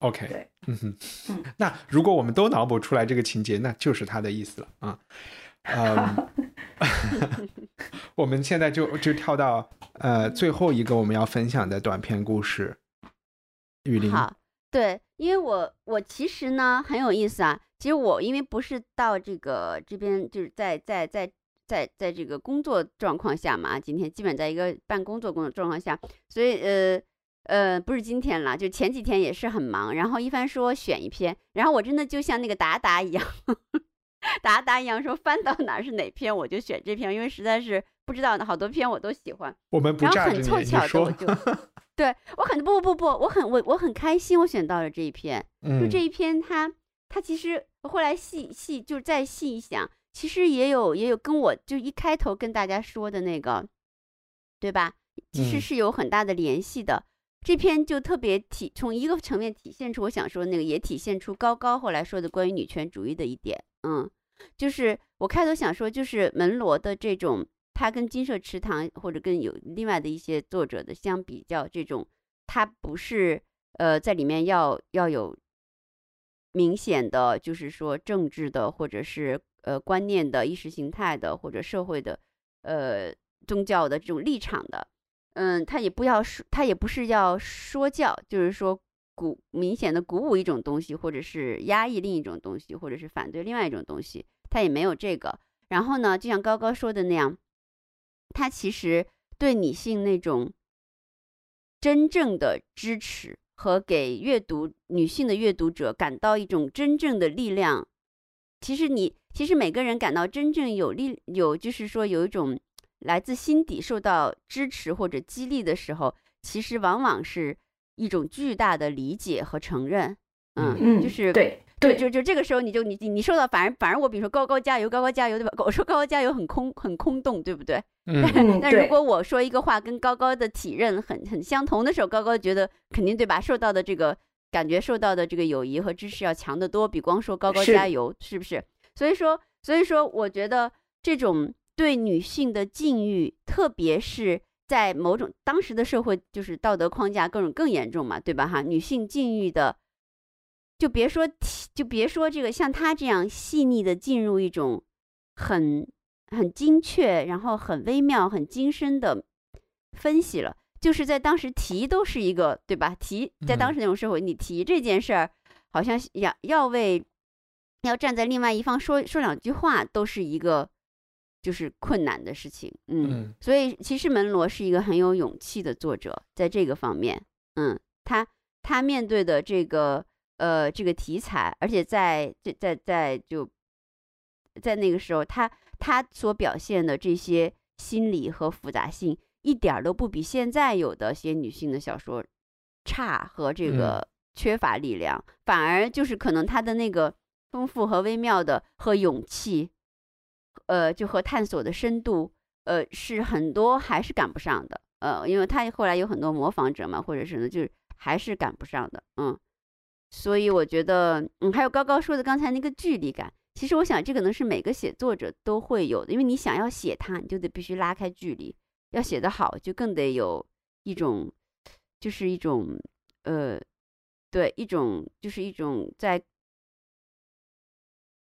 ，OK，对，嗯哼嗯，那如果我们都脑补出来这个情节，那就是他的意思了啊。嗯 我们现在就就跳到呃最后一个我们要分享的短篇故事，雨林。好，对，因为我我其实呢很有意思啊。其实我因为不是到这个这边，就是在在在在在这个工作状况下嘛，今天基本在一个办工作工作状况下，所以呃呃不是今天了，就前几天也是很忙。然后一帆说选一篇，然后我真的就像那个达达一样，达达一样说翻到哪儿是哪篇我就选这篇，因为实在是不知道好多篇我都喜欢。我们不然后炸着你，你很凑巧的，说我，就对我很不不不不，我很我我很开心，我选到了这一篇。就嗯这一篇它，它其实我后来细细就是再细一想，其实也有也有跟我就一开头跟大家说的那个，对吧？其实嗯是有很大的联系的。这篇就特别体从一个层面体现出我想说的那个，也体现出高高后来说的关于女权主义的一点。嗯，就是我开头想说，就是门罗的这种，他跟金色池塘或者跟有另外的一些作者的相比较，这种他不是呃在里面要要有明显的，就是说政治的或者是呃观念的、意识形态的或者社会的呃宗教的这种立场的。嗯，他也不要说，他也不是要说教，就是说鼓明显的鼓舞一种东西，或者是压抑另一种东西，或者是反对另外一种东西，他也没有这个。然后呢，就像高高说的那样，他其实对女性那种真正的支持和给阅读女性的阅读者感到一种真正的力量其实你其实每个人感到真正有力有就是说有一种来自心底受到支持或者激励的时候，其实往往是一种巨大的理解和承认。嗯，嗯，就是对对，就就这个时候你就你你受到反而反而我比如说高高加油高高加油对吧？我说高高加油很空很空洞对不对？嗯嗯但如果我说一个话跟高高的体认很很相同的时候，高高觉得肯定对吧？受到的这个感觉受到的这个友谊和支持要强得多，比光说高高加油是不是？所以说所以说我觉得这种对女性的禁欲，特别是在某种当时的社会就是道德框架各种更严重嘛，对吧？哈，女性禁欲的。就别说体，就别说这个像他这样细腻的进入一种很很精确，然后很微妙、很精深的分析了。就是在当时提都是一个对吧？提在当时那种社会，你提这件事儿，好像要要为要站在另外一方说说两句话，都是一个就是困难的事情。嗯，嗯所以其实门罗是一个很有勇气的作者，在这个方面，嗯，他他面对的这个呃这个题材，而且在这在在就在那个时候，他他所表现的这些心理和复杂性，一点儿都不比现在有的些女性的小说差和这个缺乏力量，反而就是可能他的那个丰富和微妙的和勇气，呃，就和探索的深度，呃，是很多还是赶不上的，呃，因为他后来有很多模仿者嘛，或者是呢，就是还是赶不上的，嗯，所以我觉得，嗯，还有高高说的刚才那个距离感，其实我想这可能是每个写作者都会有的，因为你想要写它，你就得必须拉开距离，要写得好，就更得有一种，就是一种，呃，对，一种就是一种在。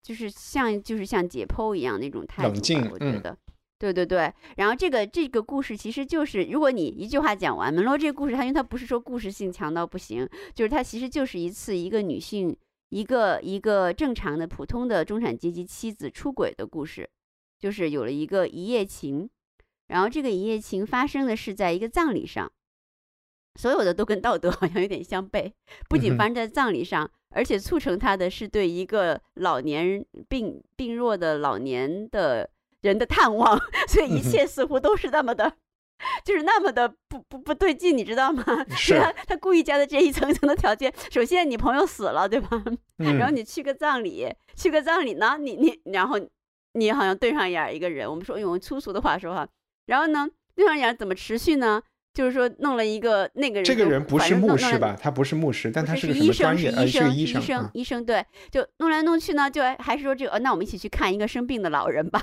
就是像就是像解剖一样那种态度吧，冷静我觉嗯得，对对对。然后这个这个故事其实就是，如果你一句话讲完，门罗这个故事，它因为它不是说故事性强到不行，就是它其实就是一次一个女性一个一个正常的普通的中产阶级妻子出轨的故事，就是有了一个一夜情，然后这个一夜情发生的是在一个葬礼上，所有的都跟道德 好像有点相悖，不仅发生在葬礼上，而且促成他的是对一个老年病病弱的老年的人的探望，所以一切似乎都是那么的。就是那么的不不不对劲，你知道吗？是他他故意加的这一层层的条件。首先，你朋友死了，对吧？嗯，然后你去个葬礼，去个葬礼呢，你你然后你好像对上眼一个人，我们说用粗俗的话说哈，然后呢对上眼怎么持续呢？就是说弄了一个那个人，这个人不是牧师吧？他不是牧师，但不他是是医生，么专业？呃，是医生，医医生啊，医生对，就弄来弄去呢，就还是说这个，呃那我们一起去看一个生病的老人吧。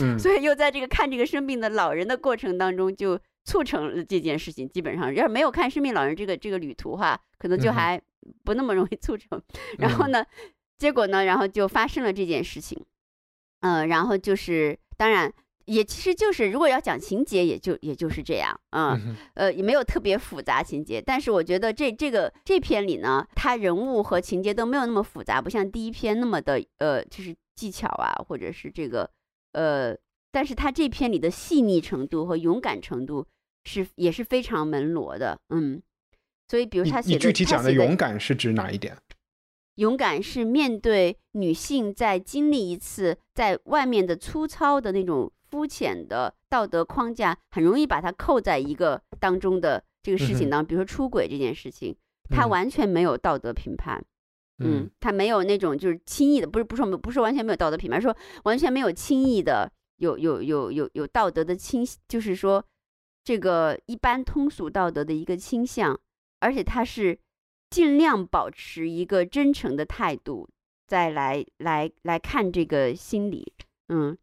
嗯 所以又在这个看这个生病的老人的过程当中，就促成了这件事情。基本上，要是没有看生病老人这个这个旅途哈，可能就还不那么容易促成。然后呢，结果呢，然后就发生了这件事情。嗯、然后就是当然。也其实就是，如果要讲情节，也就也就是这样，嗯，呃，也没有特别复杂情节，但是我觉得这这个这篇里呢，它人物和情节都没有那么复杂，不像第一篇那么的呃，就是技巧啊，或者是这个呃，但是他这篇里的细腻程度和勇敢程度是也是非常门罗的，嗯，所以比如他写的，你具体讲的勇敢是指哪一点？勇敢是面对女性在经历一次在外面的粗糙的那种肤浅的道德框架，很容易把它扣在一个当中的这个事情当中，比如说出轨这件事情，他嗯完全没有道德评判，嗯嗯，他没有那种就是轻易的，不是不是不是完全没有道德品牌，说完全没有轻易的有有有有有道德的倾，就是说这个一般通俗道德的一个倾向，而且他是尽量保持一个真诚的态度，再来来来看这个心理，嗯，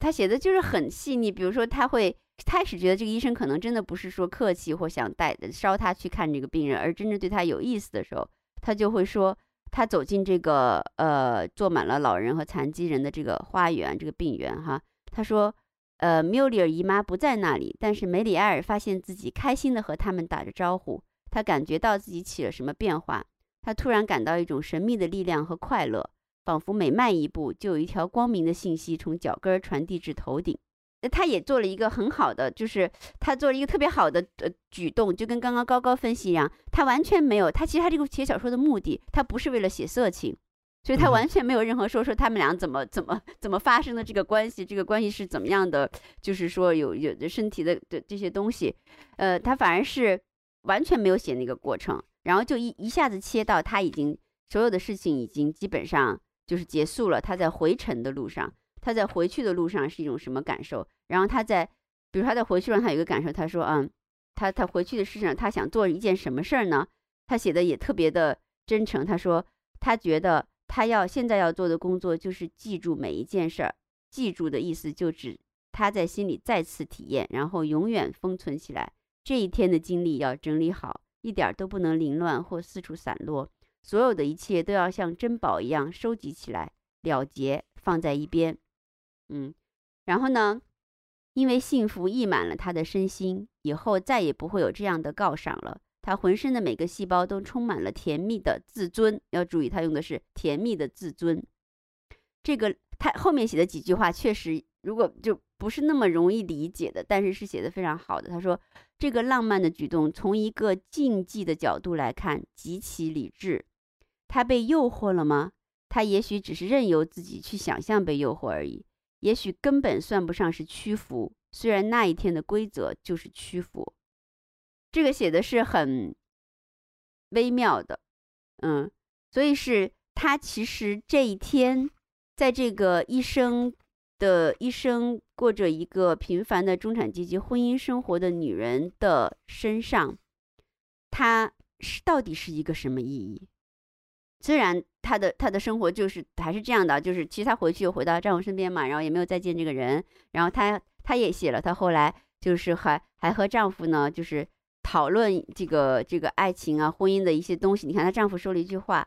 他写的就是很细腻，比如说他会开始觉得这个医生可能真的不是说客气或想带捎他去看这个病人，而真正对他有意思的时候，他就会说，他走进这个呃坐满了老人和残疾人的这个花园，这个病园哈，他说，呃，缪里尔姨妈不在那里，但是梅里埃尔发现自己开心的和他们打着招呼，他感觉到自己起了什么变化，他突然感到一种神秘的力量和快乐，仿佛每迈一步就有一条光明的信息从脚跟传递至头顶。那他也做了一个很好的，就是他做了一个特别好的呃举动，就跟刚刚高高分析一样，他完全没有，他其实他这个写小说的目的，他不是为了写色情，所以他完全没有任何说说他们俩怎么怎么怎么发生的这个关系，这个关系是怎么样的，就是说有有的身体的的这些东西，呃，他反而是完全没有写那个过程，然后就一一下子切到他已经所有的事情已经基本上就是结束了，他在回程的路上，他在回去的路上是一种什么感受？然后他在，比如他在回去路上他有一个感受，他说，嗯，他他回去的事上他想做一件什么事儿呢？他写的也特别的真诚，他说他觉得他要现在要做的工作就是记住每一件事儿，记住的意思就指他在心里再次体验，然后永远封存起来。这一天的经历要整理好，一点都不能凌乱或四处散落。所有的一切都要像珍宝一样收集起来，了结放在一边。嗯，然后呢，因为幸福溢满了他的身心，以后再也不会有这样的告赏了。他浑身的每个细胞都充满了甜蜜的自尊。要注意，他用的是甜蜜的自尊。这个他后面写的几句话确实，如果就不是那么容易理解的，但是是写的非常好的。他说，这个浪漫的举动从一个禁忌的角度来看极其理智。他被诱惑了吗？他也许只是任由自己去想象被诱惑而已，也许根本算不上是屈服。虽然那一天的规则就是屈服，这个写的是很微妙的，嗯，所以是他其实这一天，在这个一生的一生过着一个平凡的中产阶级婚姻生活的女人的身上，他是到底是一个什么意义？虽然她的她的生活就是还是这样的，就是其实她回去又回到丈夫身边嘛，然后也没有再见这个人，然后她她也写了，她后来就是还还和丈夫呢，就是讨论这个这个爱情啊、婚姻的一些东西。你看她丈夫说了一句话，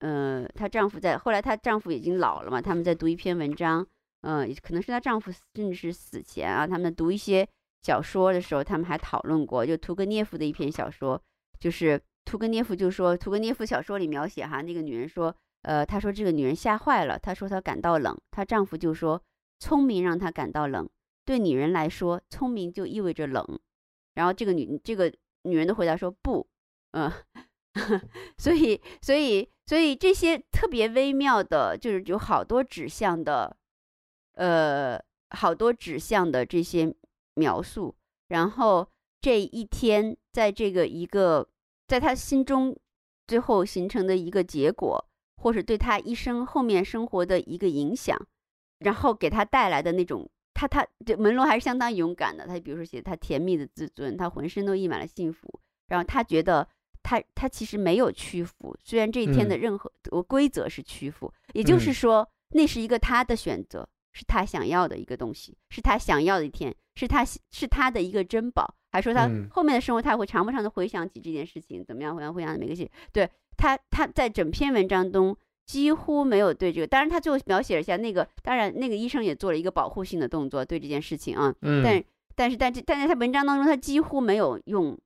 呃，她丈夫在后来她丈夫已经老了嘛，他们在读一篇文章，呃，可能是她丈夫甚至是死前啊，他们读一些小说的时候，他们还讨论过，就屠格涅夫的一篇小说，就是。屠格涅夫就说，屠格涅夫小说里描写哈，那个女人说，呃，她说这个女人吓坏了，她说她感到冷，她丈夫就说，聪明让她感到冷，对女人来说，聪明就意味着冷。然后这个女这个女人的回答说不，嗯、所以所以所以这些特别微妙的，就是有好多指向的，呃，好多指向的这些描述，然后这一天在这个一个。在他心中，最后形成的一个结果，或是对他一生后面生活的一个影响，然后给他带来的那种，他他这门罗还是相当勇敢的。他比如说写他甜蜜的自尊，他浑身都溢满了幸福，然后他觉得他他其实没有屈服，虽然这一天的任何规则是屈服，也就是说那是一个他的选择，是他想要的一个东西，是他想要的一天，是他是他的一个珍宝。还说他后面的生活，他会常不常的回想起这件事情，怎么样？回想回想每个细，对他，他在整篇文章中几乎没有对这个，当然他最后描写了一下那个，当然那个医生也做了一个保护性的动作，对这件事情啊，嗯，但但是但是但在他文章当中，他几乎没有用，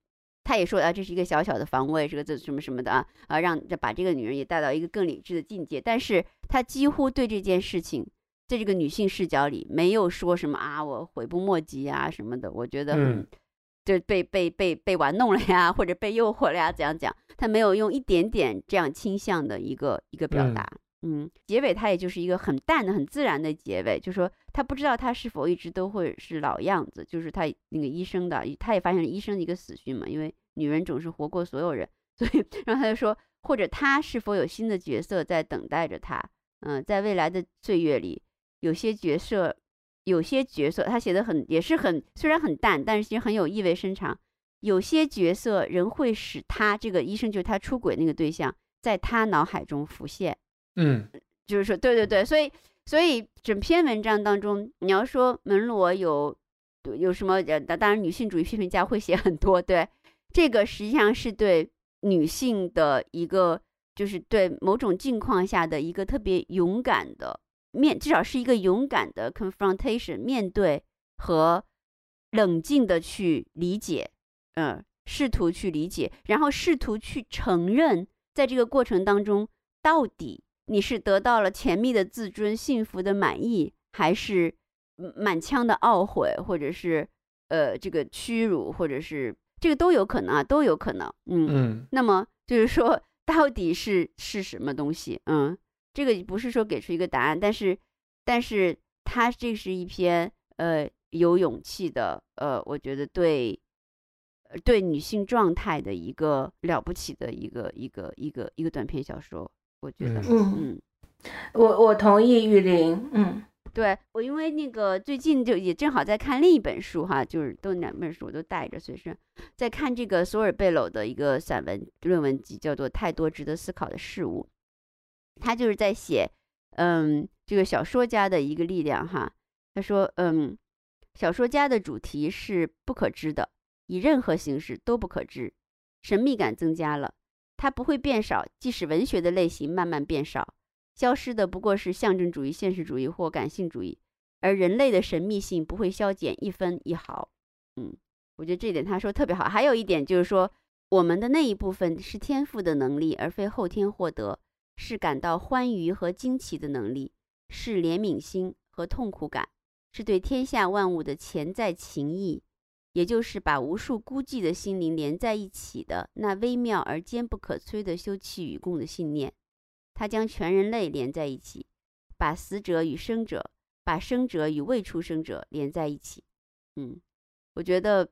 他也说啊，这是一个小小的防卫，这个这什么什么的啊啊，让把这个女人也带到一个更理智的境界，但是他几乎对这件事情，在这个女性视角里没有说什么啊，我悔不莫及啊什么的，我觉得很。嗯就被被被被玩弄了呀，或者被诱惑了呀，怎样讲？他没有用一点点这样倾向的一个一个表达，嗯，结尾他也就是一个很淡的、很自然的结尾，就说他不知道他是否一直都会是老样子，就是他那个医生的，他也发现了医生的一个死讯嘛，因为女人总是活过所有人，所以然后他就说，或者他是否有新的角色在等待着他？嗯，在未来的岁月里，有些角色。有些角色他写的很也是很虽然很淡，但是其实很有意味深长。有些角色人会使他这个医生就是他出轨那个对象，在他脑海中浮现。嗯，就是说，对对对，所以所以整篇文章当中，你要说门罗有有什么呃，当然女性主义批评家会写很多，对这个实际上是对女性的一个，就是对某种境况下的一个特别勇敢的。面至少是一个勇敢的 confrontation，面对和冷静的去理解，嗯，试图去理解，然后试图去承认，在这个过程当中，到底你是得到了甜蜜的自尊、幸福的满意，还是满腔的懊悔，或者是呃这个屈辱，或者是这个都有可能啊，都有可能，嗯嗯，那么就是说，到底是是什么东西，嗯？这个不是说给出一个答案，但是但是它这是一篇呃有勇气的呃，我觉得对对女性状态的一个了不起的一个一个一个一个短篇小说，我觉得嗯，嗯。我我同意雨林，嗯对我，因为那个最近就也正好在看另一本书哈，就是都两本书我都带着随身，在看这个索尔贝鲁的一个散文论文集，叫做《太多值得思考的事物》，他就是在写，嗯，这个小说家的一个力量哈。他说，嗯，小说家的主题是不可知的，以任何形式都不可知，神秘感增加了，它不会变少，即使文学的类型慢慢变少。消失的不过是象征主义、现实主义或感性主义，而人类的神秘性不会消减一分一毫。嗯，我觉得这一点他说特别好。还有一点就是说，我们的那一部分是天赋的能力，而非后天获得；是感到欢愉和惊奇的能力，是怜悯心和痛苦感，是对天下万物的潜在情谊，也就是把无数孤寂的心灵连在一起的那微妙而坚不可摧的休戚与共的信念。它将全人类连在一起，把死者与生者，把生者与未出生者连在一起。嗯，我觉得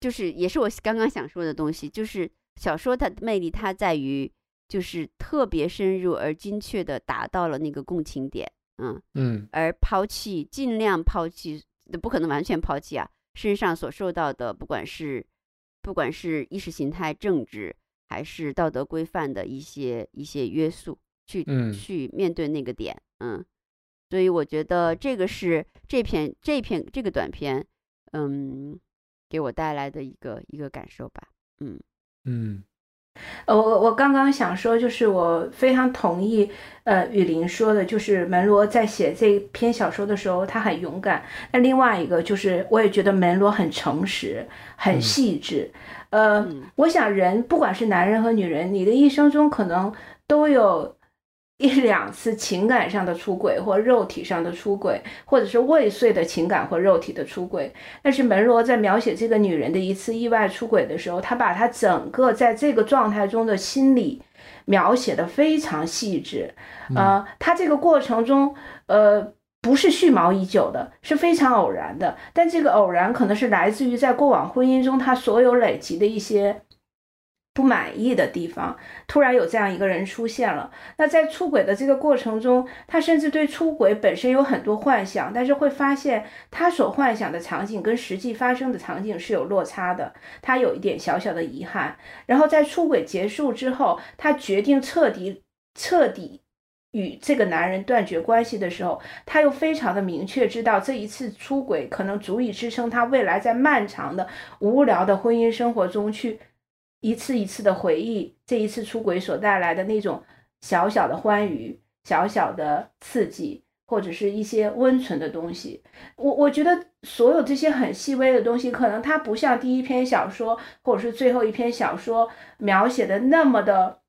就是也是我刚刚想说的东西，就是小说它的魅力，它在于就是特别深入而精确的达到了那个共情点。嗯嗯而抛弃尽量抛弃，不可能完全抛弃啊，身上所受到的，不管是不管是意识形态、政治。还是道德规范的一些一些约束，去嗯去面对那个点，嗯，所以我觉得这个是这篇这篇这个短片，嗯，给我带来的一个一个感受吧，嗯嗯呃，我我刚刚想说，就是我非常同意，呃，雨林说的，就是门罗在写这篇小说的时候，他很勇敢。那另外一个就是，我也觉得门罗很诚实，很细致。呃，嗯我想人不管是男人和女人，你的一生中可能都有一两次情感上的出轨，或肉体上的出轨，或者是未遂的情感或肉体的出轨。但是门罗在描写这个女人的一次意外出轨的时候，他把她整个在这个状态中的心理描写的非常细致。呃，他这个过程中，呃。不是蓄谋已久的，是非常偶然的。但这个偶然可能是来自于在过往婚姻中他所有累积的一些不满意的地方，突然有这样一个人出现了。那在出轨的这个过程中，他甚至对出轨本身有很多幻想，但是会发现他所幻想的场景跟实际发生的场景是有落差的，他有一点小小的遗憾。然后在出轨结束之后，他决定彻底彻底。与这个男人断绝关系的时候，他又非常的明确知道这一次出轨可能足以支撑他未来在漫长的无聊的婚姻生活中去一次一次的回忆这一次出轨所带来的那种小小的欢愉、小小的刺激，或者是一些温存的东西。我我觉得所有这些很细微的东西，可能它不像第一篇小说或者是最后一篇小说描写的那么的。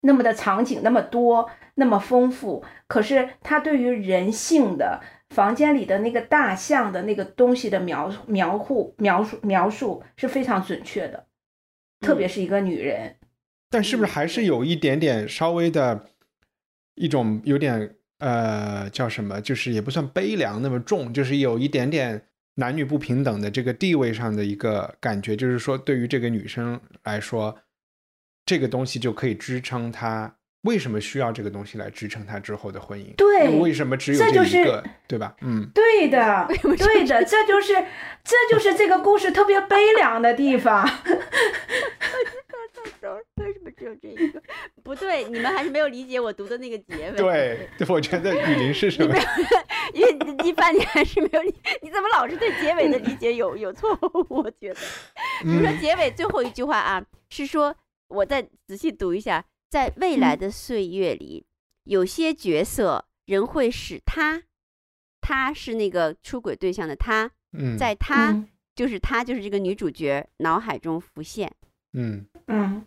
那么的场景那么多，那么丰富，可是他对于人性的房间里的那个大象的那个东西的描描述描述描述是非常准确的，特别是一个女人。但是不是还是有一点点稍微的一种有点呃叫什么，就是也不算悲凉那么重，就是有一点点男女不平等的这个地位上的一个感觉，就是说对于这个女生来说，这个东西就可以支撑她。为什么需要这个东西来支撑他之后的婚姻？对，为什么只有这就是一个，对吧？嗯，对的，对的，这就是这就是这个故事特别悲凉的地方。为什么只有这一个？不对，你们还是没有理解我读的那个结尾。对，我觉得雨林是什么？因为一般你还是没有理，你怎么老是对结尾的理解有有错误？我觉得，比如说结尾最后一句话啊，是说我再仔细读一下，在未来的岁月里，有些角色仍会使他，他是那个出轨对象的他，嗯，在他嗯。就是他就是这个女主角脑海中浮现。嗯。嗯，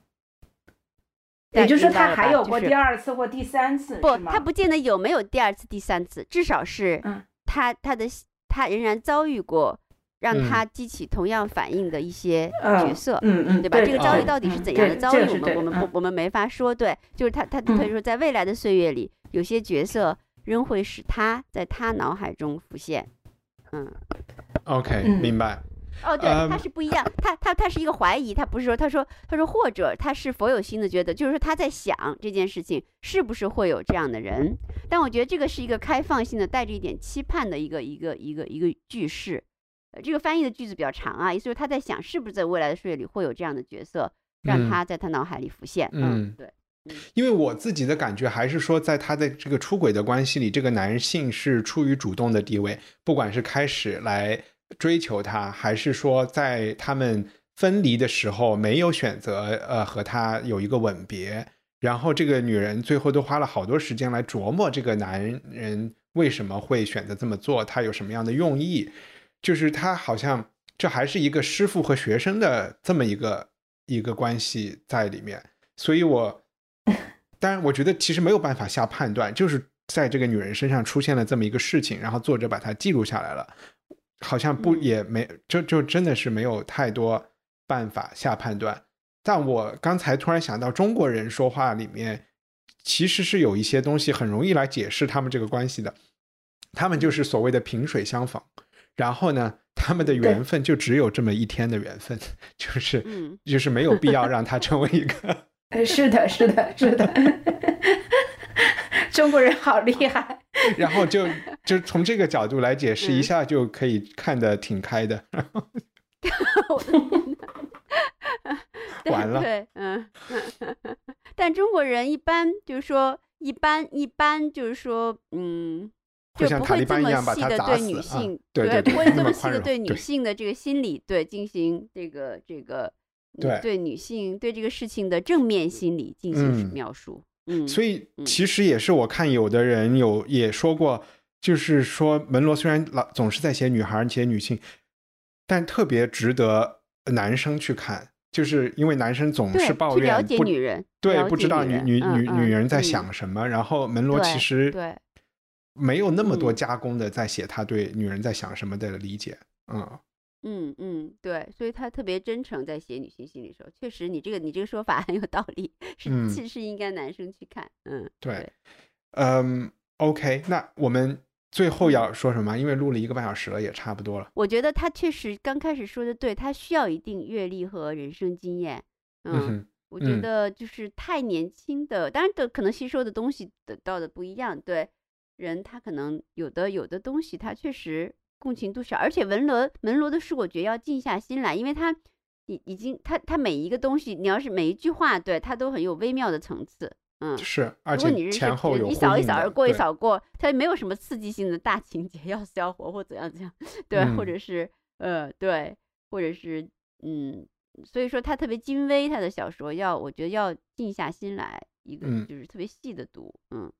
也就是说他还有过第二次或第三次，不他不见得有没有第二次、第三次，至少是嗯。他他的他仍然遭遇过让嗯他激起同样反应的一些嗯角色。嗯嗯，对吧？这个遭遇到底是嗯怎样的遭遇？我们我们不我们没法说。对，就是他他嗯可以说在未来的岁月里，有些角色仍会使他在他脑海中浮现。嗯，OK，嗯明白。哦，对，嗯他是不一样，他他他是一个怀疑，他不是说他说他说或者他是否有新的觉得，就是说他在想这件事情是不是会有这样的人。但我觉得这个是一个开放性的，带着一点期盼的一个一个一个一个句式。呃，这个翻译的句子比较长啊，意思就是他在想是不是在未来的岁月里会有这样的角色，让嗯他在他脑海里浮现。嗯对。因为我自己的感觉还是说，在他的这个出轨的关系里，这个男性是处于主动的地位，不管是开始来追求他，还是说在他们分离的时候没有选择呃和他有一个吻别，然后这个女人最后都花了好多时间来琢磨这个男人为什么会选择这么做，他有什么样的用意，就是他好像这还是一个师傅和学生的这么一个一个关系在里面，所以我。当然，我觉得其实没有办法下判断，就是在这个女人身上出现了这么一个事情，然后作者把它记录下来了，好像不嗯也没就就真的是没有太多办法下判断。但我刚才突然想到，中国人说话里面其实是有一些东西很容易来解释他们这个关系的，他们就是所谓的萍水相逢，然后呢，他们的缘分就只有这么一天的缘分，就是嗯就是没有必要让他成为一个。呃是的，是的，是的，中国人好厉害。然后就就从这个角度来解释，嗯一下就可以看得挺开的。对完了对，嗯，但中国人一般就是说，一般一般就是说，嗯，就像塔利不会这么班一样把细的对女性，对不会这么细的对女性的这个心理对进行这个这个嗯对对女性对这个事情的正面心理进行嗯描述。嗯，所以嗯其实也是我看有的人有也说过，就是说门罗虽然老总是在写女孩、写女性，但特别值得男生去看，就是因为男生总是抱怨不了解女人，对不知道女女女女人在嗯想什么，然后门罗其实对没有那么多嗯加工的在写他对女人在想什么的理解，嗯。嗯嗯，对，所以他特别真诚，在写女性心理的时候，确实你这个你这个说法很有道理，是嗯是是应该男生去看，嗯，对，嗯，OK，那我们最后要说什么？因为录了一个半小时了，也差不多了。我觉得他确实刚开始说的对，他需要一定阅历和人生经验，嗯，嗯，我觉嗯得就是太年轻的，当然的可能吸收的东西得到的不一样，对人他可能有的有的东西他确实共情度少，而且文罗门罗的书我觉得要静下心来，因为他已已经他他每一个东西，你要是每一句话对他都很有微妙的层次，嗯。是，而如果你前后有一扫一扫而过，一扫过，它没有什么刺激性的大情节，要死要活或怎样怎样，对，或嗯。者是呃对，或者是嗯，所以说他特别精微，他的小说要我觉得要静下心来，一个嗯。就是特别细的读，嗯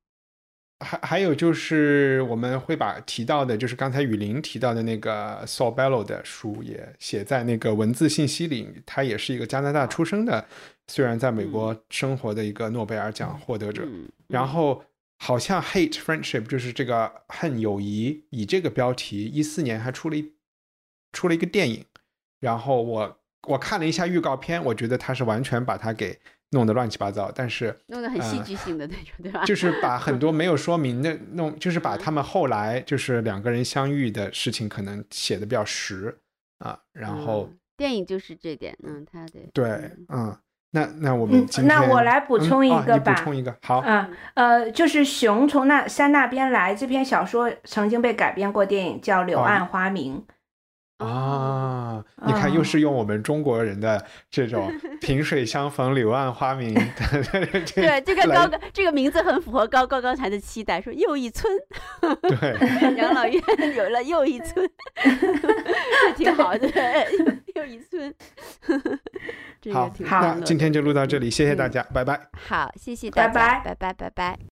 还还有就是我们会把提到的，就是刚才雨林提到的那个 Saul Bellow 的书也写在那个文字信息里。他也是一个加拿大出生的，虽然在美国生活的一个诺贝尔奖获得者。嗯，然嗯后好像 Hate Friendship 就是这个恨友谊，以这个标题，一四年还出了一出了一个电影。然后我我看了一下预告片，我觉得他是完全把它给弄得乱七八糟，但是弄得很戏呃剧性的那种，对吧？就是把很多没有说明的 弄，就是把嗯他们后来就是两个人相遇的事情可能写的比较实啊。然后嗯电影就是这点，嗯，他的对，嗯嗯，那那我们嗯今天那我来补嗯充一个吧补充一个好，嗯，呃，就是《熊从那山那边来》这篇小说曾经被改编过电影，叫《柳哦暗花明》。啊，你看，又哦是用我们中国人的这种 萍水相逢、柳暗花明的 对这个来高高这个名字很符合高高刚才的期待，说又一村，对，养老院有了又一村，这挺好的，又一村，这个好，挺那欢乐的。今天就录到这里，谢谢大嗯。家，拜拜。好，谢谢大家拜家，拜。拜拜，拜拜。